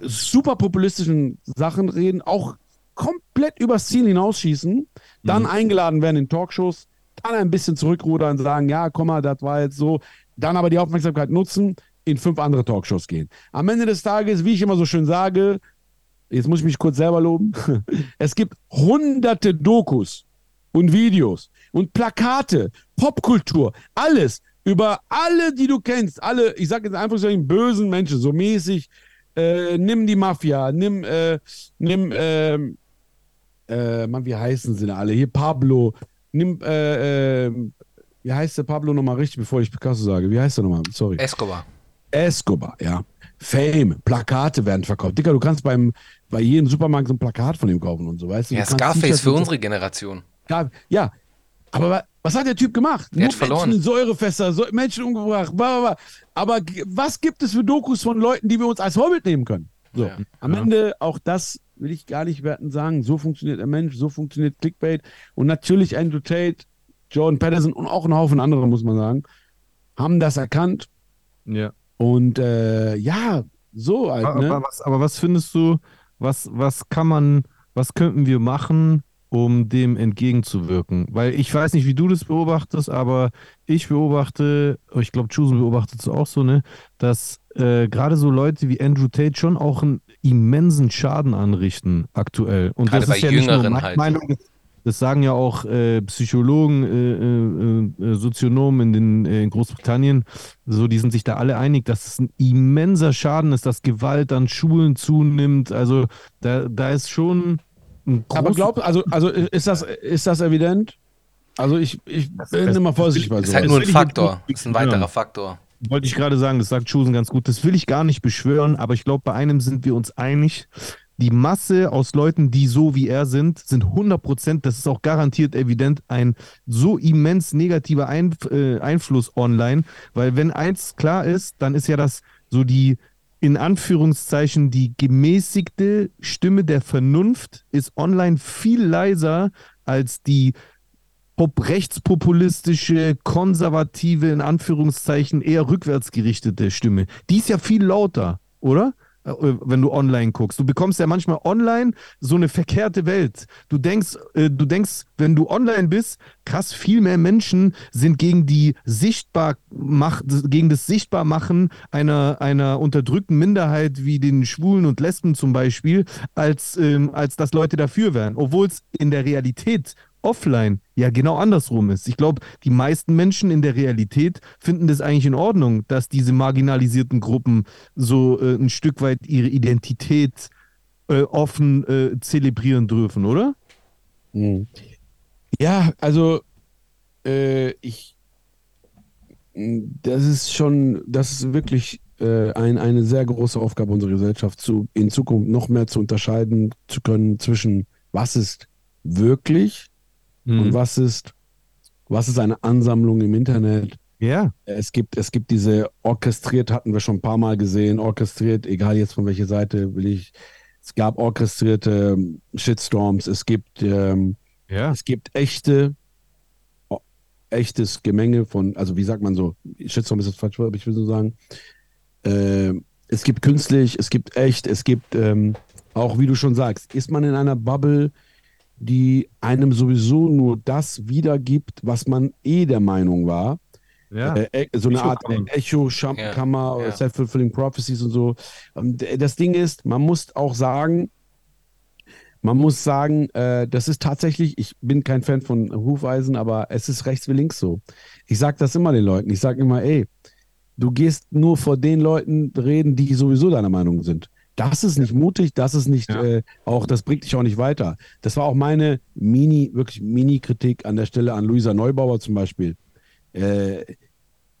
super populistischen Sachen reden, auch komplett übers Ziel hinausschießen, dann eingeladen werden in Talkshows, dann ein bisschen zurückrudern und sagen, ja, komm mal, das war jetzt so, dann aber die Aufmerksamkeit nutzen, in fünf andere Talkshows gehen. Am Ende des Tages, wie ich immer so schön sage, jetzt muss ich mich kurz selber loben, <laughs> es gibt hunderte Dokus und Videos und Plakate, Popkultur, alles über alle, die du kennst, alle, ich sage jetzt einfach so bösen Menschen, so mäßig, äh, nimm die Mafia, nimm, äh, nimm, ähm, äh, Mann, wie heißen sie denn alle? Hier Pablo, nimm, äh, äh, wie heißt der Pablo nochmal richtig, bevor ich Picasso sage? Wie heißt der nochmal? Sorry. Escobar. Escobar, ja. Fame, Plakate werden verkauft. Dicker, du kannst beim bei jedem Supermarkt so ein Plakat von ihm kaufen und so, weißt du? Ja, Scarface für unsere Generation. Ja, ja. Aber wa- was hat der Typ gemacht? Der hat verloren. Menschen in Säurefässer, Menschen umgebracht, bla, bla, bla. Aber was gibt es für Dokus von Leuten, die wir uns als Vorbild nehmen können? So, Ja. am Ende auch das will ich gar nicht werten sagen. So funktioniert der Mensch, so funktioniert Clickbait. Und natürlich Andrew Tate, Jordan Patterson und auch ein Haufen andere, muss man sagen, haben das erkannt. Ja. Und äh, ja, so halt, Aber, ne? aber, was, aber was findest du, was, was kann man, was könnten wir machen, um dem entgegenzuwirken? Weil ich weiß nicht, wie du das beobachtest, aber ich beobachte, ich glaube, Chusen beobachtet es auch so, ne, dass äh, gerade so Leute wie Andrew Tate schon auch einen immensen Schaden anrichten aktuell. Und Gerade das ist ja nicht nur meine halt. Meinung, das- das sagen ja auch äh, Psychologen, äh, äh, äh, Sozionomen in, den, äh, in Großbritannien. So, die sind sich da alle einig, dass es ein immenser Schaden ist, dass Gewalt an Schulen zunimmt. Also da, da ist schon ein Aber großes- glaub, also, also ist das, ist das evident? Also ich, ich bin das- immer vorsichtig bei Ist sowas. halt nur ein Faktor. nicht Ist ein weiterer. Faktor. Wollte ich gerade sagen, das sagt Chusen ganz gut. Das will ich gar nicht beschwören, aber ich glaube, bei einem sind wir uns einig. Die Masse aus Leuten, die so wie er sind, sind 100 Prozent, das ist auch garantiert evident, ein so immens negativer Ein äh, Einfluss online. Weil wenn eins klar ist, dann ist ja das so die, in Anführungszeichen, die gemäßigte Stimme der Vernunft ist online viel leiser als die pop rechtspopulistische, konservative, in Anführungszeichen eher rückwärtsgerichtete Stimme. Die ist ja viel lauter, oder? Äh, Wenn du online guckst. Du bekommst ja manchmal online so eine verkehrte Welt. Du denkst, äh, du denkst, wenn du online bist, krass, viel mehr Menschen sind gegen die sichtbar mach, gegen das Sichtbarmachen einer, einer unterdrückten Minderheit wie den Schwulen und Lesben zum Beispiel, als, ähm, als dass Leute dafür wären. Obwohl es in der Realität offline ja genau andersrum ist. Ich glaube, die meisten Menschen in der Realität finden das eigentlich in Ordnung, dass diese marginalisierten Gruppen so äh, ein Stück weit ihre Identität äh, offen äh, zelebrieren dürfen, oder? Mhm. Ja, also äh, ich, das ist schon, das ist wirklich äh, ein, eine sehr große Aufgabe unserer Gesellschaft, zu, in Zukunft noch mehr zu unterscheiden zu können zwischen was ist wirklich Mhm. und was ist, was ist eine Ansammlung im Internet. Ja, Es gibt, es gibt diese orchestriert, hatten wir schon ein paar Mal gesehen, orchestriert, egal jetzt von welcher Seite will ich. Es gab orchestrierte ähm, Shitstorms, es gibt ähm, ja. es gibt echte, o- echtes Gemenge von, also wie sagt man so, Shitstorm ist das falsch, aber ich will so sagen, ähm, es gibt künstlich, es gibt echt, es gibt ähm, auch, wie du schon sagst, ist man in einer Bubble, die einem sowieso nur das wiedergibt, was man eh der Meinung war. ja. Äh, e- so eine Art Echokammer. Oder ja. Self-Fulfilling Prophecies und so. Und äh, das Ding ist, man muss auch sagen, man muss sagen, äh, das ist tatsächlich, ich bin kein Fan von Hufeisen, aber es ist rechts wie links so. Ich sage das immer den Leuten. Ich sage immer, ey, du gehst nur vor den Leuten reden, die sowieso deiner Meinung sind. Das ist nicht mutig, das ist nicht Ja. äh, auch, das bringt dich auch nicht weiter. Das war auch meine Mini, wirklich Mini-Kritik an der Stelle an Luisa Neubauer zum Beispiel. Äh,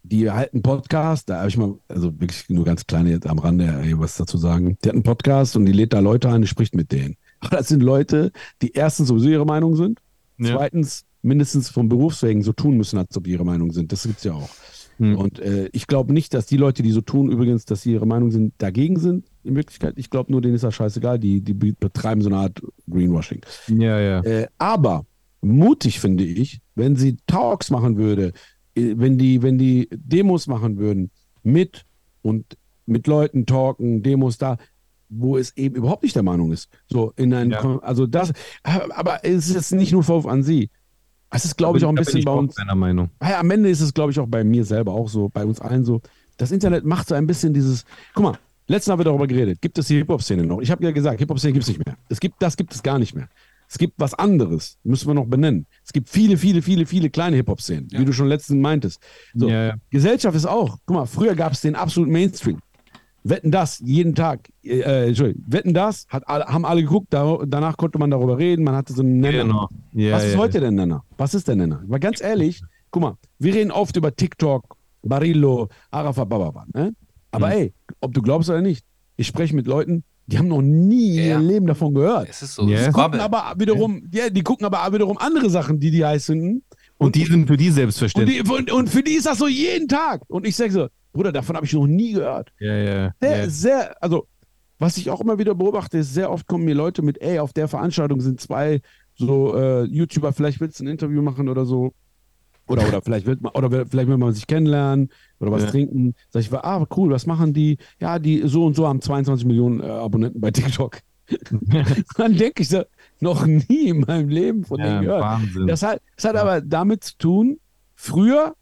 die hat einen Podcast, da habe ich mal, also wirklich nur ganz kleine jetzt am Rande ey, was dazu sagen. Die hat einen Podcast und die lädt da Leute ein, die spricht mit denen. Aber <laughs> das sind Leute, die erstens sowieso ihre Meinung sind, Ja. zweitens mindestens vom Berufswegen so tun müssen, als ob die ihre Meinung sind. Das gibt's ja auch. Hm. Und äh, ich glaube nicht, dass die Leute, die so tun, übrigens, dass sie ihre Meinung sind, dagegen sind, in Wirklichkeit. Ich glaube nur, denen ist das scheißegal. Die, die betreiben so eine Art Greenwashing. ja, ja. Äh, aber mutig finde ich, wenn sie Talks machen würde, äh, wenn die, wenn die Demos machen würden, mit und mit Leuten talken, Demos da, wo es eben überhaupt nicht der Meinung ist. So in ein, Ja. Also das, aber es ist jetzt nicht nur Vorwurf an sie. Es ist, glaube ich, auch ein bisschen ich bei uns. Deiner Meinung. Ja, am Ende ist es, glaube ich, auch bei mir selber auch so, bei uns allen so. Das Internet macht so ein bisschen dieses. Guck mal, letztens haben wir darüber geredet. Gibt es die Hip-Hop-Szene noch? Ich habe ja gesagt, Hip-Hop-Szene gibt es nicht mehr. Es gibt, das gibt es gar nicht mehr. Es gibt was anderes, müssen wir noch benennen. Es gibt viele, viele, viele, viele kleine Hip-Hop-Szenen, wie du schon letztens meintest. So, Ja, ja. Gesellschaft ist auch, guck mal, früher gab es den absoluten Mainstream. Wetten das, jeden Tag, äh, äh, Entschuldigung, Wetten das, hat haben alle geguckt, da, danach konnte man darüber reden, man hatte so einen Nenner. Genau. Ja, Was ist ja, heute der Nenner? Was ist der Nenner? Weil ganz ehrlich, guck mal, wir reden oft über TikTok, Barillo, Arafat, bababa, ne? Aber Mhm. ey, ob du glaubst oder nicht, ich spreche mit Leuten, Die haben noch nie in Ja. ihrem Leben davon gehört. Es ist so, ist Die gucken aber wiederum, ja, die gucken aber wiederum andere Sachen, die die heiß finden. Und die sind für die Und, selbstverständlich. die, und, und für die ist das so jeden Tag. Und ich sage so, Bruder, davon habe ich noch nie gehört. ja, ja, Sehr, ja. sehr, also, was ich auch immer wieder beobachte, ist, sehr oft kommen mir Leute mit, ey, auf der Veranstaltung sind zwei so äh, YouTuber, vielleicht willst du ein Interview machen oder so. Oder, oder vielleicht will man, oder vielleicht will man sich kennenlernen oder was Ja. trinken. Sag ich, ah, cool, was machen die? Ja, die so und so haben 22 Millionen äh, Abonnenten bei TikTok. <laughs> Dann denke ich so, noch nie in meinem Leben von ja, denen gehört. Wahnsinn. Das hat, das hat aber damit zu tun, früher,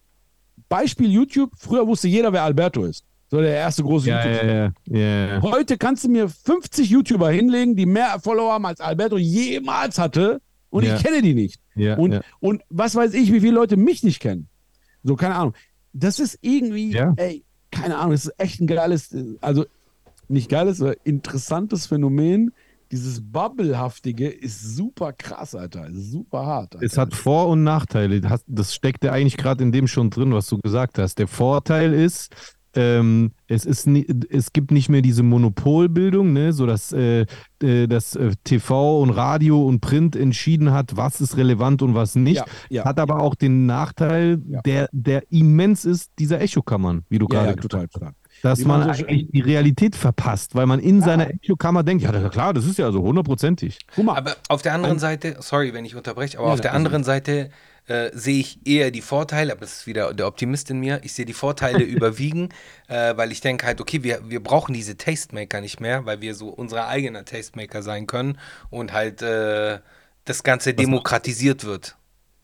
Beispiel YouTube, früher wusste jeder, wer Alberto ist. So der erste große ja, YouTuber. ja, ja. Heute kannst du mir 50 YouTuber hinlegen, die mehr Follower haben als Alberto jemals hatte und ich kenne die nicht. Und, und was weiß ich, wie viele Leute mich nicht kennen. So, keine Ahnung. Das ist irgendwie, ey, keine Ahnung, das ist echt ein geiles, also nicht geiles, aber interessantes Phänomen. Dieses Bubblehaftige ist super krass, Alter. Ist super hart. Alter. Es hat Vor- und Nachteile. Das- steckt ja eigentlich gerade in dem schon drin, was du gesagt hast. Der Vorteil ist, ähm, es, ist es gibt nicht mehr diese Monopolbildung, ne, so dass äh, äh, das äh, TV und Radio und Print entschieden hat, was ist relevant und was nicht. ja, ja, hat aber auch den Nachteil, Ja. der, der immens ist, dieser Echokammern, wie du ja, gerade ja, gesagt total, hast. total. Dass man man so eigentlich die Realität verpasst, weil man in Ja. seiner Echokammer denkt, ja klar, das ist ja so hundertprozentig. Guck mal, Aber auf der anderen Seite, sorry, wenn ich unterbreche, aber Ja, auf der anderen Seite äh, sehe ich eher die Vorteile, aber das ist wieder der Optimist in mir. Ich sehe die Vorteile <laughs> überwiegen, äh, weil ich denke halt, okay, wir, wir brauchen diese Tastemaker nicht mehr, weil wir so unser eigener Tastemaker sein können und halt äh, das Ganze demokratisiert wird.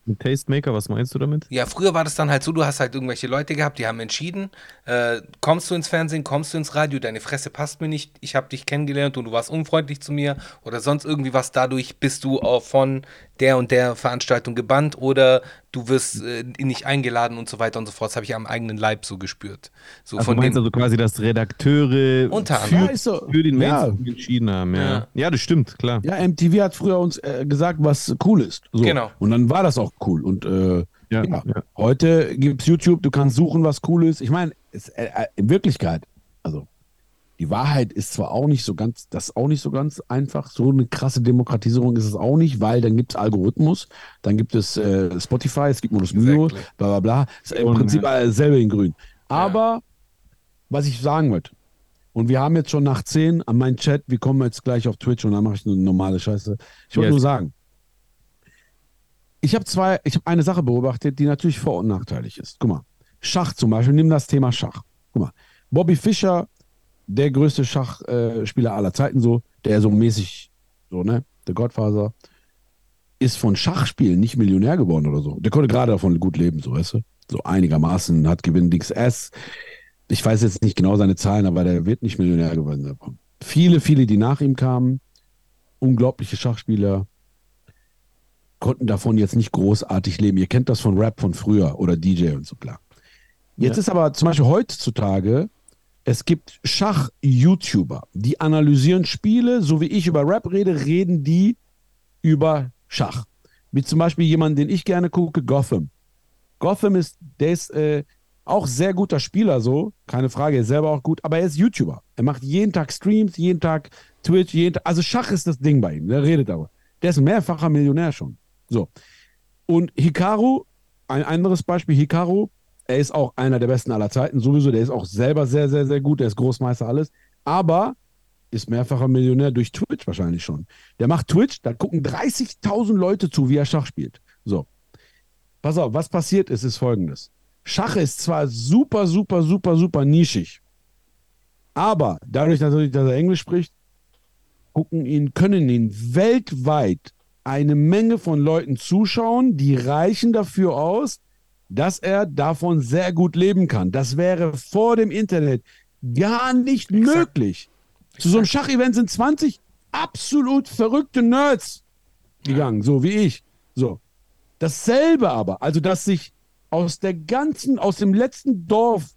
Mit Tastemaker, was meinst du damit? Ja, früher war das dann halt so, du hast halt irgendwelche Leute gehabt, die haben entschieden, äh, kommst du ins Fernsehen, kommst du ins Radio, deine Fresse passt mir nicht, ich habe dich kennengelernt und du warst unfreundlich zu mir oder sonst irgendwie was, dadurch bist du auch von der und der Veranstaltung gebannt oder du wirst äh, nicht eingeladen und so weiter und so fort. Das habe ich am eigenen Leib so gespürt. So Also von du meinst dem, also quasi, dass Redakteure Unter für. Ja, so. für den Ja. Mainstream entschieden haben. Ja. Ja. ja, das stimmt, klar. Ja, MTV hat früher uns äh, gesagt, was cool ist. So. Genau. Und dann war das auch cool. Und äh, Ja, ja, ja. heute gibt es YouTube, du kannst suchen, was cool ist. Ich meine, es- äh, äh, in Wirklichkeit, die Wahrheit ist zwar auch nicht so ganz, das ist auch nicht so ganz einfach. So eine krasse Demokratisierung ist es auch nicht, weil dann gibt es Algorithmus, dann gibt es äh, Spotify, es gibt Modus Mio, Exactly. bla bla bla. Ist im Prinzip ja. selber in grün. Aber was ich sagen wollte, und wir haben jetzt schon nach 10 an meinen Chat, wir kommen jetzt gleich auf Twitch und dann mache ich eine normale Scheiße. Ich wollte Yes. nur sagen, ich habe zwei, ich habe eine Sache beobachtet, die natürlich vor- und nachteilig ist. Guck mal, Schach zum Beispiel, nimm das Thema Schach. Guck mal, Bobby Fischer, der größte Schachspieler äh, aller Zeiten, so, der so mäßig, so, ne, der Gottfaser, ist von Schachspielen nicht Millionär geworden oder so. Der konnte gerade davon gut leben, so, weißt du? So einigermaßen, hat Gewinn S. Ich weiß jetzt nicht genau seine Zahlen, aber der wird nicht Millionär geworden davon. Viele, viele, die nach ihm kamen, unglaubliche Schachspieler, konnten davon jetzt nicht großartig leben. Ihr kennt das von Rap von früher oder DJ und so klar. Jetzt Ja. ist aber zum Beispiel heutzutage, es gibt Schach-YouTuber, die analysieren Spiele, so wie ich über Rap rede, reden die über Schach. Wie zum Beispiel jemand, den ich gerne gucke, Gotham. Gotham ist, der ist äh, auch sehr guter Spieler, so, keine Frage, er ist selber auch gut, aber er ist YouTuber. Er macht jeden Tag Streams, jeden Tag Twitch, jeden Tag, also Schach ist das Ding bei ihm, der redet aber. Der ist mehrfacher Millionär schon. So. Und Hikaru, ein anderes Beispiel, Hikaru, er ist auch einer der besten aller Zeiten, sowieso, der ist auch selber sehr, sehr, sehr gut, der ist Großmeister, alles, aber ist mehrfacher Millionär durch Twitch wahrscheinlich schon. Der macht Twitch, da gucken 30.000 Leute zu, wie er Schach spielt. So. Pass auf, was passiert ist, ist folgendes. Schach ist zwar super, super, super, super nischig, aber dadurch natürlich, dass er Englisch spricht, gucken ihn, können ihn weltweit eine Menge von Leuten zuschauen, die reichen dafür aus, dass er davon sehr gut leben kann. Das wäre vor dem Internet gar nicht Exakt. möglich. Zu so einem Schachevent sind 20 absolut verrückte Nerds gegangen, so wie ich. So. Dasselbe aber, also dass sich aus der ganzen, aus dem letzten Dorf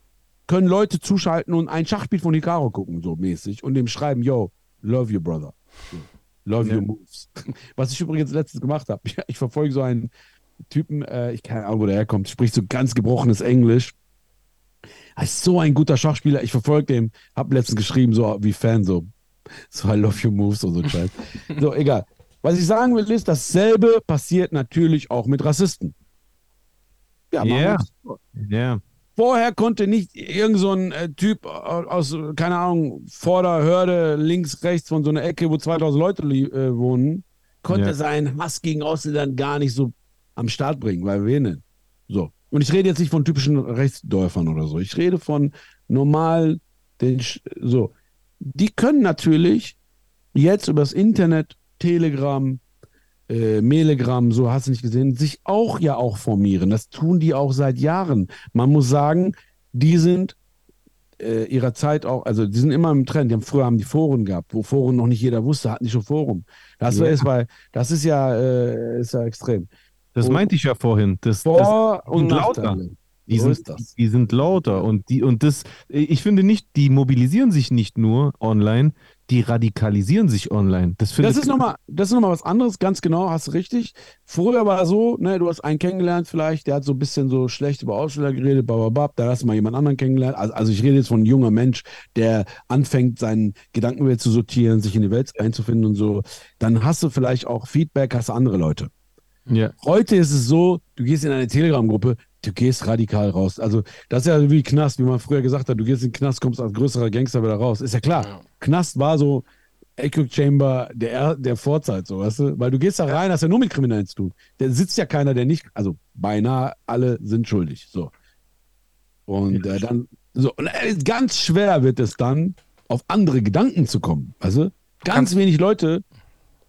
können Leute zuschalten und ein Schachspiel von Hikaru gucken, so mäßig, und dem schreiben, yo, love you, brother. So, love Ja. your moves. <laughs> Was ich übrigens letztens gemacht habe. <laughs> Ich verfolge so einen Typen, äh, ich keine Ahnung, wo der herkommt, spricht so ganz gebrochenes Englisch. Er ist so ein guter Schachspieler. Ich verfolge den, habe letztens geschrieben, so wie Fan, so So, I love your moves und so Scheiß. So, egal. Was ich sagen will, ist, dasselbe passiert natürlich auch mit Rassisten. Ja, uns- Ja. Vorher konnte nicht irgend so ein äh, Typ aus, keine Ahnung, Vorderhörde, links, rechts von so einer Ecke, wo 2000 Leute äh, wohnen, konnte Ja. seinen Hass gegen Ausländern gar nicht so am Start bringen, weil wen denn? So. Und ich rede jetzt nicht von typischen Rechtsdörfern oder so. Ich rede von normal, den, so. Die können natürlich jetzt übers Internet, Telegram, äh, Melegram, so hast du nicht gesehen, sich auch ja auch formieren. Das tun die auch seit Jahren. Man muss sagen, die sind äh, ihrer Zeit auch, also die sind immer im Trend. Die haben, früher haben die Foren gehabt, wo Foren noch nicht jeder wusste, hatten die schon Forum. Das, Ja. ist, weil, das ist ja, äh, ist ja extrem. Das Und- meinte ich ja vorhin. Das, das, Vor- und sind lauter. Die, so sind, das. die sind lauter und die und das, ich finde nicht, die mobilisieren sich nicht nur online, die radikalisieren sich online. Das, Das ist nochmal, das ist noch mal was anderes, ganz genau, hast du richtig. Früher war es so, ne, du hast einen kennengelernt vielleicht, der hat so ein bisschen so schlecht über Aussteller geredet, bababab, da hast du mal jemand anderen kennengelernt. Also, also ich rede jetzt von einem jungen Mensch, der anfängt, seinen Gedankenwelt zu sortieren, sich in die Welt einzufinden und so. Dann hast du vielleicht auch Feedback, hast du andere Leute. Ja. Heute ist es so, du gehst in eine Telegram-Gruppe, du gehst radikal raus. Also das ist ja wie Knast, wie man früher gesagt hat, du gehst in den Knast, kommst als größerer Gangster wieder raus. Ist ja klar. Ja. Knast war so Echo Chamber der, Er- der Vorzeit, so weißt du? Weil du gehst da rein, hast ja nur mit Kriminellen zu tun. Da sitzt ja keiner, der nicht, also beinahe alle sind schuldig. So. Und äh, dann, so, und äh, ganz schwer wird es dann, auf andere Gedanken zu kommen. Weißt du? Ganz wenig Leute,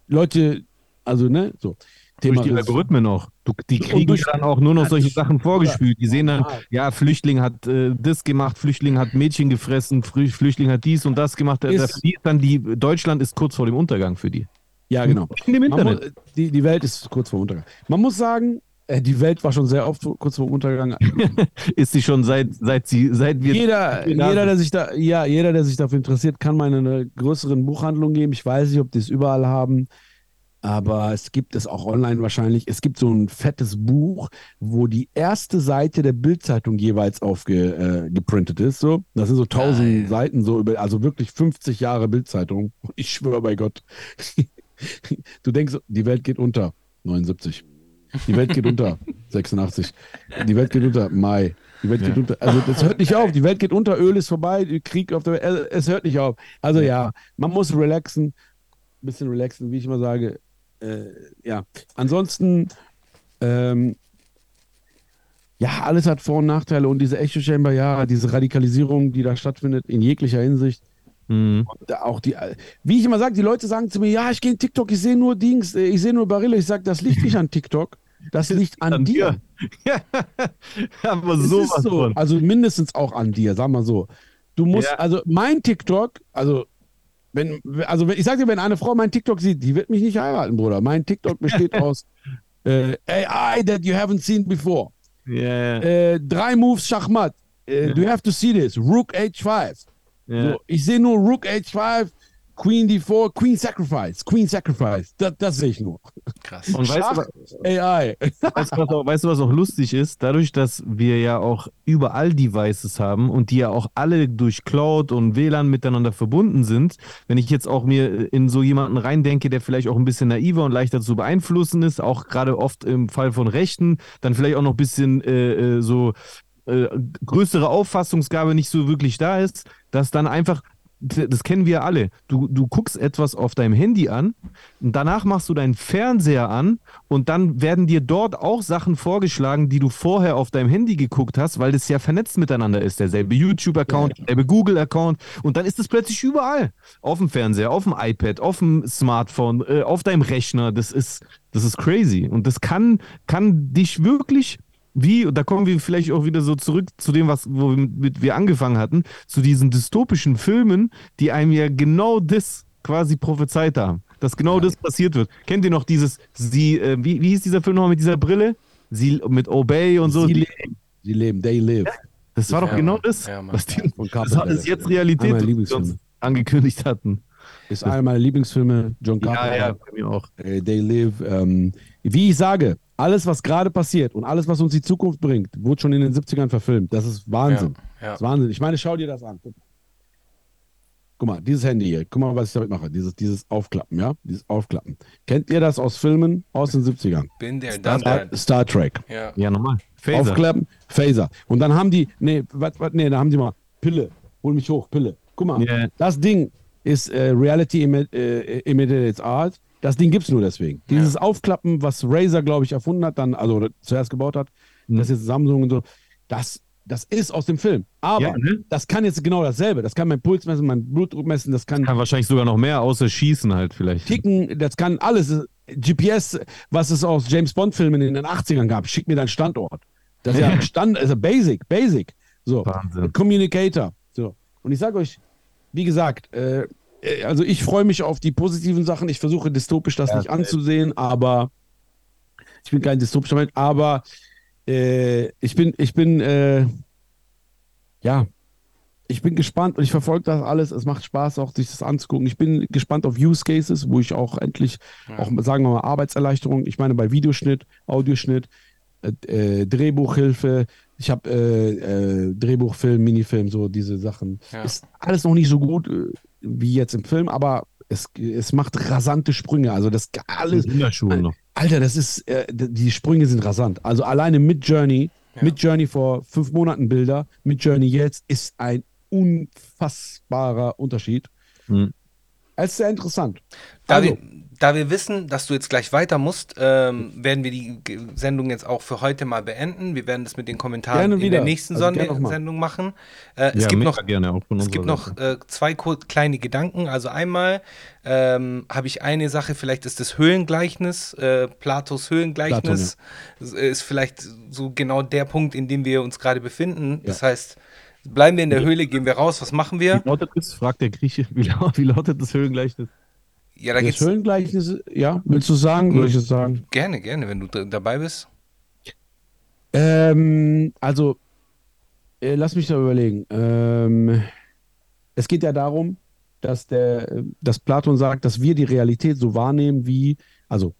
Leute, also, ne, so. Durch die Algorithmen auch. Du, die kriegen durch- dann auch nur noch solche Sachen vorgespielt. Die sehen dann, ja, Flüchtling hat äh, das gemacht, Flüchtling hat Mädchen gefressen, Flü- Flüchtling hat dies und das gemacht. Da- da- dann die, Deutschland ist kurz vor dem Untergang für die. Ja, genau. In dem Internet. muss, die, die Welt ist kurz vor dem Untergang. Man muss sagen, äh, die Welt war schon sehr oft kurz vor dem Untergang. <laughs> ist sie schon seit, seit sie, seit wir. jeder, jeder, der sich da, ja, jeder, der sich dafür interessiert, kann mal in eine größeren Buchhandlung geben. Ich weiß nicht, ob die es überall haben, aber es gibt es auch online wahrscheinlich. Es gibt so ein fettes Buch, wo die erste Seite der Bildzeitung jeweils aufgeprintet äh, ist. So, das sind so tausend. Seiten, so über, also wirklich 50 Jahre Bildzeitung. <laughs> Ich schwöre bei Gott. Du denkst, die Welt geht unter. 79. Die Welt geht unter. <laughs> 86. Die Welt geht unter. Mai. Die Welt geht Ja. unter. Also das hört nicht auf. Die Welt geht unter. Öl ist vorbei. Krieg auf der Welt. Es hört nicht auf. Also ja, man muss relaxen. Ein bisschen relaxen, wie ich immer sage. Äh, ja. Ansonsten, ähm, ja, alles hat Vor- und Nachteile. Und diese Echo Chamber, ja, diese Radikalisierung, die da stattfindet, in jeglicher Hinsicht. Mhm. Auch die, wie ich immer sage, die Leute sagen zu mir, ja, ich gehe in TikTok, ich sehe nur Dings, äh, ich sehe nur Barille. Ich sage, das liegt nicht an TikTok, das <laughs> liegt an, dir. <laughs> Ja, aber sowas so. von. Also mindestens auch an dir, sag mal so. Du musst, Ja. also mein TikTok, also wenn, also ich sag dir, wenn eine Frau mein TikTok sieht, die wird mich nicht heiraten, Bruder. Mein TikTok besteht <laughs> aus äh, AI that you haven't seen before. Ja, Äh, drei Moves Schachmatt. Äh, Do you have to see this? Rook H5. ja. So, ich sehe nur Rook H5, Queen D4, Queen Sacrifice, Queen Sacrifice. Das, das sehe ich nur. Krass. Und weißt du, AI. Weißt du, was auch, weißt du, was auch lustig ist? Dadurch, dass wir ja auch überall Devices haben und die ja auch alle durch Cloud und WLAN miteinander verbunden sind, wenn ich jetzt auch mir in so jemanden reindenke, der vielleicht auch ein bisschen naiver und leichter zu beeinflussen ist, auch gerade oft im Fall von Rechten, dann vielleicht auch noch ein bisschen äh, äh, so äh, größere Auffassungsgabe nicht so wirklich da ist, dass dann einfach das kennen wir alle. Du, du guckst etwas auf deinem Handy an und danach machst du deinen Fernseher an und dann werden dir dort auch Sachen vorgeschlagen, die du vorher auf deinem Handy geguckt hast, weil das ja vernetzt miteinander ist. Derselbe YouTube-Account, derselbe Google-Account und dann ist es plötzlich überall. Auf dem Fernseher, auf dem iPad, auf dem Smartphone, äh, auf deinem Rechner. Das ist, das ist crazy. Und das kann, kann dich wirklich wie, und da kommen wir vielleicht auch wieder so zurück zu dem, was womit wir angefangen hatten, zu diesen dystopischen Filmen, die einem ja genau das quasi prophezeit haben, dass genau das passiert wird. Kennt ihr noch dieses, sie, äh, wie, wie hieß dieser Film nochmal mit dieser Brille? Sie mit Obey und so. Sie leben. Sie leben, they live. das war doch Ja, genau das, Ja, was die, Von das es jetzt Realität, was uns angekündigt hatten. Ist einer meiner Lieblingsfilme, John Ja, Carpenter. ja, bei mir auch. äh, They Live. Ähm, wie ich sage, alles, was gerade passiert und alles, was uns die Zukunft bringt, wurde schon in den 70ern verfilmt. Das ist Wahnsinn. Ja, ja. Das ist Wahnsinn. Ich meine, schau dir das an. Guck. Guck mal, dieses Handy hier. Guck mal, was ich damit mache. Dieses, dieses Aufklappen, ja? Dieses Aufklappen. Kennt ihr das aus Filmen aus den 70ern? Bin der Star, that. Star Trek. Ja. Ja, normal. Phaser. Aufklappen, Phaser. Und dann haben die, nee, was, was, nee, da haben die mal Pille. Hol mich hoch, Pille. Guck mal, Ja. das Ding ist äh, Reality Imi- äh, Art. Das Ding gibt's nur deswegen. Dieses Aufklappen, was Razer, glaube ich, erfunden hat, dann, also zuerst gebaut hat, das ist Samsung und so, das, das ist aus dem Film. Aber Ja, ne? das kann jetzt genau dasselbe. Das kann mein Puls messen, mein Blutdruck messen, das kann Kann wahrscheinlich sogar noch mehr, außer Schießen halt vielleicht. Ticken, das kann alles. GPS, was es aus James Bond-Filmen in den 80ern gab, schick mir deinen Standort. Das ist ja Stand, also Basic, Basic. So. Wahnsinn. Communicator. So. Und ich sage euch, wie gesagt, äh, also ich freue mich auf die positiven Sachen. Ich versuche dystopisch das nicht anzusehen, aber ich bin kein dystopischer Mensch, aber äh, ich bin, ich bin, äh, ja, ich bin gespannt und ich verfolge das alles. Es macht Spaß, auch sich das anzugucken. Ich bin gespannt auf Use Cases, wo ich auch endlich, auch sagen wir mal, Arbeitserleichterung, ich meine bei Videoschnitt, Audioschnitt, äh, äh, Drehbuchhilfe, ich habe äh, äh, Drehbuchfilm, Minifilm, so diese Sachen. Ja. Ist alles noch nicht so gut äh, wie jetzt im Film, aber es, es macht rasante Sprünge. Also das alles, Kinderschuhen noch. Alter, das ist, äh, die Sprünge sind rasant. Also alleine mit Journey, mit Journey vor fünf Monaten Bilder, mit Journey jetzt ist ein unfassbarer Unterschied. Hm. Es ist sehr interessant. Da, Also, wir, da wir wissen, dass du jetzt gleich weiter musst, ähm, werden wir die Sendung jetzt auch für heute mal beenden. Wir werden das mit den Kommentaren in der nächsten Also. Sendung machen. Äh, es ja, gibt mega noch Es gibt noch äh, zwei kleine Gedanken. Also einmal ähm, habe ich eine Sache, vielleicht ist das Höhlengleichnis, äh, Platos Höhlengleichnis, ist- ist vielleicht so genau der Punkt, in dem wir uns gerade befinden. Das heißt, bleiben wir in der Höhle, gehen wir raus, was machen wir? Wie lautet das? Fragt der Grieche. Wie lautet das Höhlengleichnis? Ja, da das geht's Höhlengleichnis, ja, willst du sagen? Soll ich es sagen? gerne, gerne, wenn du dabei bist. Ähm, also, äh, lass mich da überlegen. Ähm, es geht ja darum, dass der, dass Platon sagt, dass wir die Realität so wahrnehmen wie, also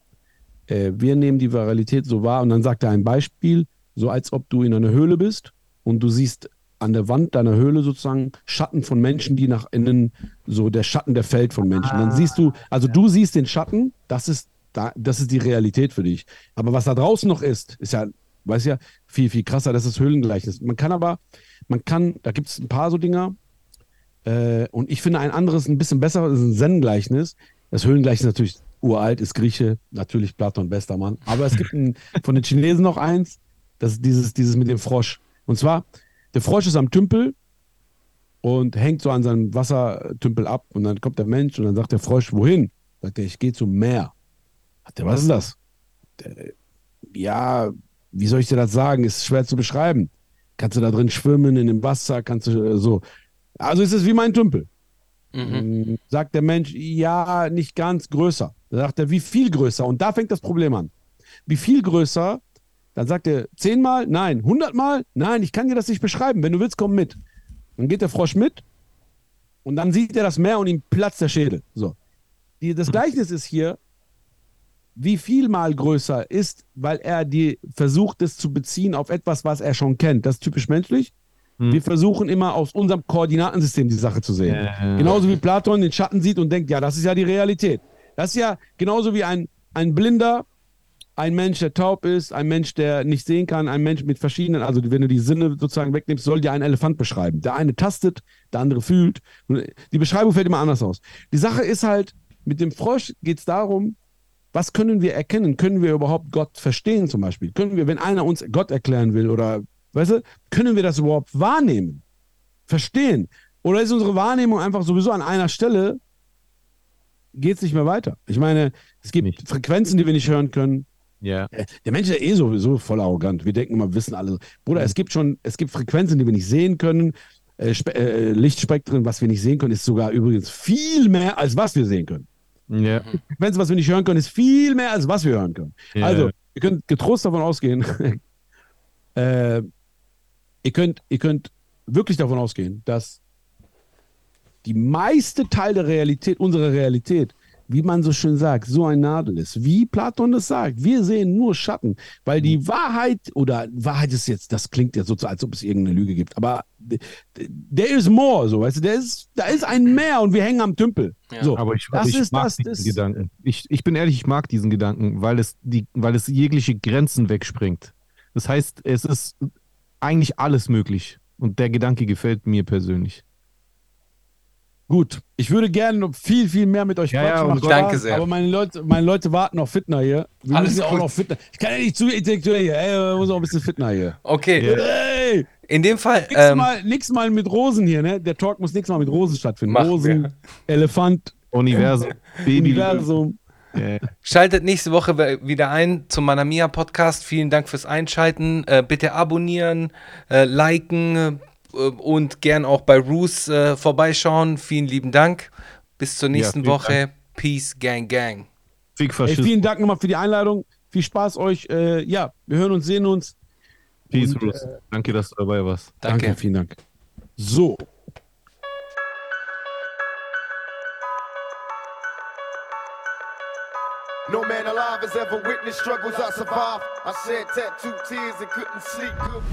äh, wir nehmen die Realität so wahr und dann sagt er ein Beispiel, so als ob du in einer Höhle bist und du siehst an der Wand deiner Höhle sozusagen Schatten von Menschen, die nach innen, so der Schatten, der fällt von Menschen. Dann siehst du, also du siehst den Schatten, das ist, da, das ist die Realität für dich. Aber was da draußen noch ist, ist ja, weiß ja, viel, viel krasser, das ist Höhlengleichnis. Man kann aber, man kann, da gibt es ein paar so Dinger, äh, und ich finde ein anderes ein bisschen besser, das ist ein Zen-Gleichnis. Das Höhlengleichnis ist natürlich uralt, ist Grieche, natürlich Platon, bester Mann. Aber es gibt ein, von den Chinesen noch eins, das ist dieses, dieses mit dem Frosch. Und zwar, der Frosch ist am Tümpel und hängt so an seinem Wassertümpel ab. Und dann kommt der Mensch und dann sagt der Frosch, wohin? Sagt er, ich gehe zum Meer. Sagt er, was ist das? Der, ja, wie soll ich dir das sagen? Ist schwer zu beschreiben. Kannst du da drin schwimmen in dem Wasser? Kannst du äh, so. Also ist es wie mein Tümpel. Mm, Sagt der Mensch, ja, nicht ganz größer. Da sagt er, wie viel größer? Und da fängt das Problem an. Wie viel größer? Dann sagt er, zehnmal? Nein. Hundertmal? Nein, ich kann dir das nicht beschreiben. Wenn du willst, komm mit. Dann geht der Frosch mit und dann sieht er das Meer und ihm platzt der Schädel. So. Die, das Gleichnis ist hier, wie viel mal größer ist, weil er die versucht, es zu beziehen auf etwas, was er schon kennt. Das ist typisch menschlich. Wir versuchen immer aus unserem Koordinatensystem die Sache zu sehen. Ja. Genauso wie Platon den Schatten sieht und denkt, ja, das ist ja die Realität. Das ist ja genauso wie ein, ein Blinder, ein Mensch, der taub ist, ein Mensch, der nicht sehen kann, ein Mensch mit verschiedenen, also wenn du die Sinne sozusagen wegnimmst, soll dir ein Elefant beschreiben. Der eine tastet, der andere fühlt. Die Beschreibung fällt immer anders aus. Die Sache ist halt, mit dem Frosch geht es darum, was können wir erkennen? Können wir überhaupt Gott verstehen zum Beispiel? Können wir, wenn einer uns Gott erklären will oder, weißt du, können wir das überhaupt wahrnehmen? Verstehen? Oder ist unsere Wahrnehmung einfach sowieso an einer Stelle, geht es nicht mehr weiter? Ich meine, es gibt Nicht. Frequenzen, die wir nicht hören können. Ja. Äh, Der Mensch ist ja eh sowieso voll arrogant. Wir denken immer, wir wissen alle. Bruder, es gibt schon, es gibt Frequenzen, die wir nicht sehen können. Äh, äh, Lichtspektren, was wir nicht sehen können, ist sogar übrigens viel mehr, als was wir sehen können. Ja. Frequenzen, was wir nicht hören können, ist viel mehr, als was wir hören können. Ja. Also, ihr könnt getrost davon ausgehen, <laughs> äh, ihr, könnt, ihr könnt wirklich davon ausgehen, dass die meiste Teil der Realität, unserer Realität, wie man so schön sagt, so ein Nadel ist. Wie Platon es sagt, wir sehen nur Schatten, weil Mhm. die Wahrheit oder Wahrheit ist jetzt, das klingt ja so, als ob es irgendeine Lüge gibt, aber der ist more, so, weißt du, der ist, da ist ein Meer und wir hängen am Tümpel. Ja. So, Aber ich, das ich ist mag das, diesen das Gedanken. Ich, ich bin ehrlich, ich mag diesen Gedanken, weil es, die, weil es jegliche Grenzen wegspringt. Das heißt, es ist eigentlich alles möglich. Und der Gedanke gefällt mir persönlich. Gut, ich würde gerne noch viel, viel mehr mit euch Ja, ja, quatschen. Macht Gott- Danke sehr. Aber meine Leute, meine Leute warten auf Fitner hier. Wir Alles müssen ja auch noch Fitner. Ich kann ja nicht zu intellektuell hier. Ey, müssen auch ein bisschen Fitner hier. Okay, Ja. Hey, in dem Fall, nix, ähm, mal, nix mal mit Rosen hier, ne? Der Talk muss nix mal mit Rosen stattfinden. Machen Rosen, wir. Elefant, Universum, Baby. <laughs> Universum. Ja. Schaltet nächste Woche wieder ein zum Manamia Podcast. Vielen Dank fürs Einschalten. Äh, bitte abonnieren, äh, liken äh, und gern auch bei Roos äh, vorbeischauen. Vielen lieben Dank. Bis zur nächsten vielen Woche. Peace, Gang, Gang. Fick Ey, Faschismus. vielen Dank nochmal für die Einladung. Viel Spaß euch. Äh, ja, wir hören uns, sehen uns. Peace, Und, Bruce. Danke, dass du dabei warst. Danke. vielen Dank. So. No man alive has ever witnessed struggles I survived. I shed tattooed tears and couldn't sleep good.